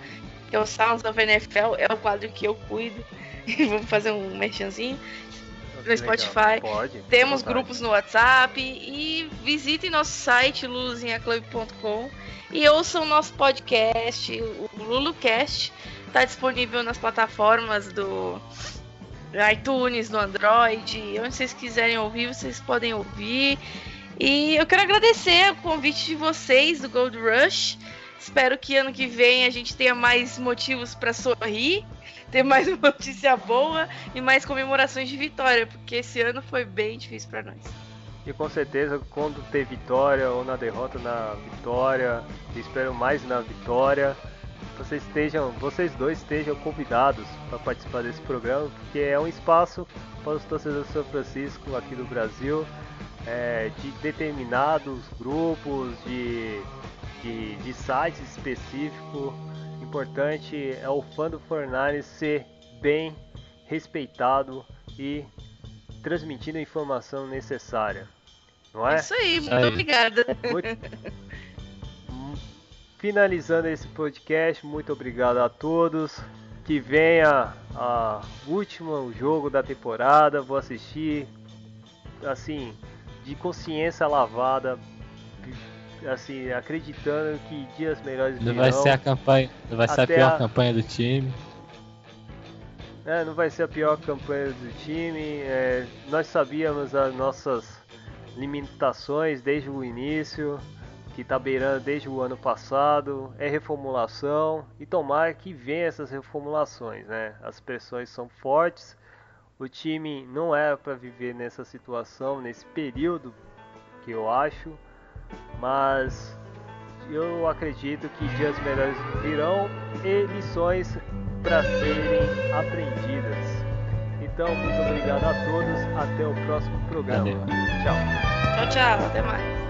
que é o Sounds of NFL, é o quadro que eu cuido. Vamos fazer um merchanzinho. No. Spotify. Temos grupos no WhatsApp e visitem nosso site luluzinhaclub.com e ouçam nosso podcast, o LuluCast. Está disponível nas plataformas do iTunes, no Android, onde vocês quiserem ouvir, vocês podem ouvir. E eu quero agradecer o convite de vocês do Gold Rush. Espero que ano que vem a gente tenha mais motivos para sorrir, ter mais notícia boa e mais comemorações de vitória, porque esse ano foi bem difícil para nós. E com certeza, quando ter vitória ou na derrota, na vitória, espero mais na vitória. Vocês estejam, vocês dois estejam convidados para participar desse programa, porque é um espaço para os torcedores do São Francisco aqui do Brasil, é, de determinados grupos, de, de, de sites específicos. Importante é o fã do Fortnite ser bem respeitado e transmitindo a informação necessária. Não é? Isso aí, muito obrigada. Muito- Finalizando esse podcast, muito obrigado a todos. Que venha a último jogo da temporada, vou assistir assim, de consciência lavada, assim, acreditando que dias melhores Não virão. vai ser a campanha, não vai ser a pior a- campanha do time. É, não vai ser a pior campanha do time. é, nós sabíamos as nossas limitações desde o início. que está beirando desde o ano passado, é reformulação e tomara que venha essas reformulações, né? As pressões são fortes, o time não era para viver nessa situação, nesse período que eu acho, mas eu acredito que dias melhores virão e lições para serem aprendidas. Então, muito obrigado a todos, até o próximo programa. Valeu. Tchau. Tchau, tchau. Até mais.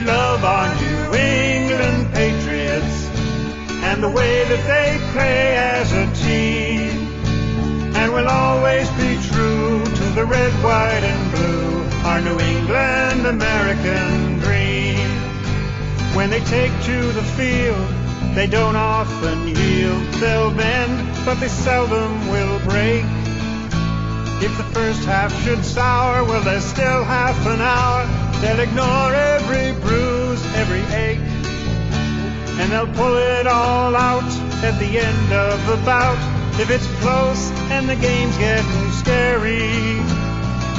We love our New England Patriots and the way that they play as a team. And we'll always be true to the red, white, and blue, our New England American dream. When they take to the field, they don't often yield. They'll bend, but they seldom will break. If the first half should sour, well, there's still half an hour. They'll ignore every bruise, every ache. And they'll pull it all out at the end of the bout. If it's close and the game's getting scary.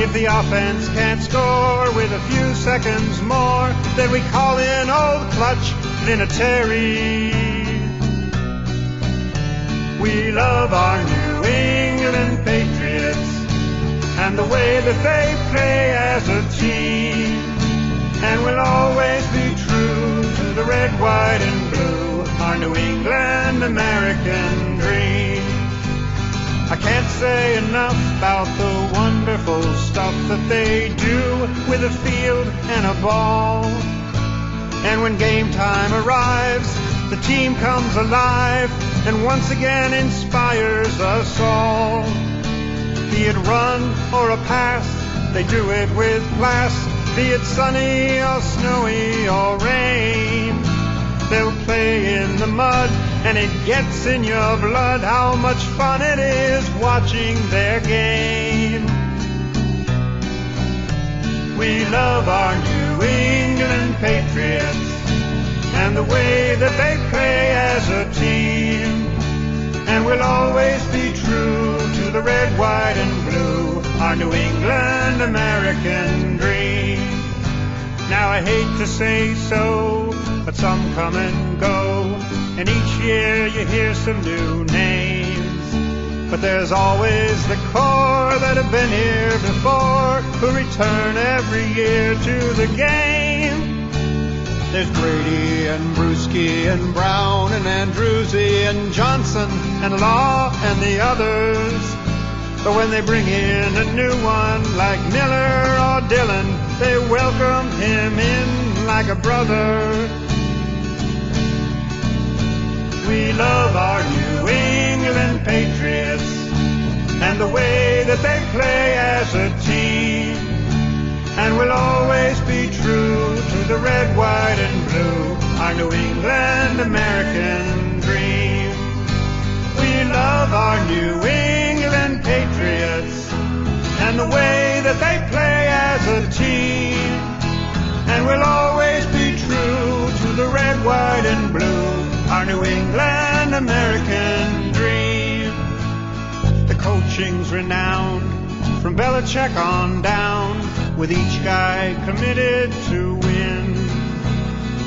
If the offense can't score with a few seconds more, then we call in old clutch Vinatieri. We love our New England Patriots and the way that they play as a team. And we'll always be true to the red, white, and blue, our New England American dream. I can't say enough about the wonderful stuff that they do with a field and a ball. And when game time arrives, the team comes alive and once again inspires us all. Be it run or a pass, they do it with class. Be it sunny or snowy or rain. They'll play in the mud and it gets in your blood how much fun it is watching their game. We love our New England Patriots and the way that they play as a team. And we'll always be true to the red, white, and blue, our New England American dream. Now I hate to say so, but some come and go, and each year you hear some new names. But there's always the core that have been here before, who return every year to the game. There's Brady and Brewski and Brown and Andrewsy and Johnson and Law and the others. But when they bring in a new one like Miller or Dillon, they welcome him in like a brother. We love our New England Patriots and the way that they play as a team. And we'll always be true to the red, white, and blue, our New England American dream. We love our New England Patriots and the way that they play as a team. And we'll always be true to the red, white, and blue, our New England American dream. The coaching's renowned from Belichick on down, with each guy committed to win.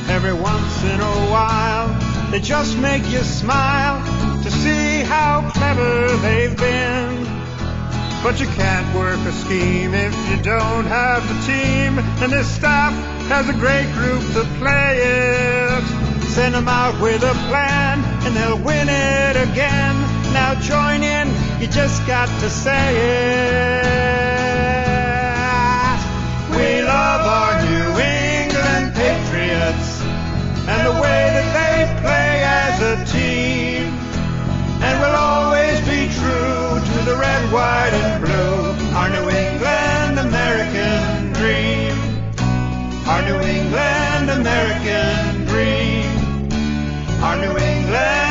Every once in a while, they just make you smile to see how clever they've been. But you can't work a scheme if you don't have the team, and this staff has a great group to play it. Send them out with a plan, and they'll win it again. Now join in, you just got to say it. and the way that they play as a team. And we'll always be true to the red, white, and blue, our New England American dream. Our New England American dream. Our New England.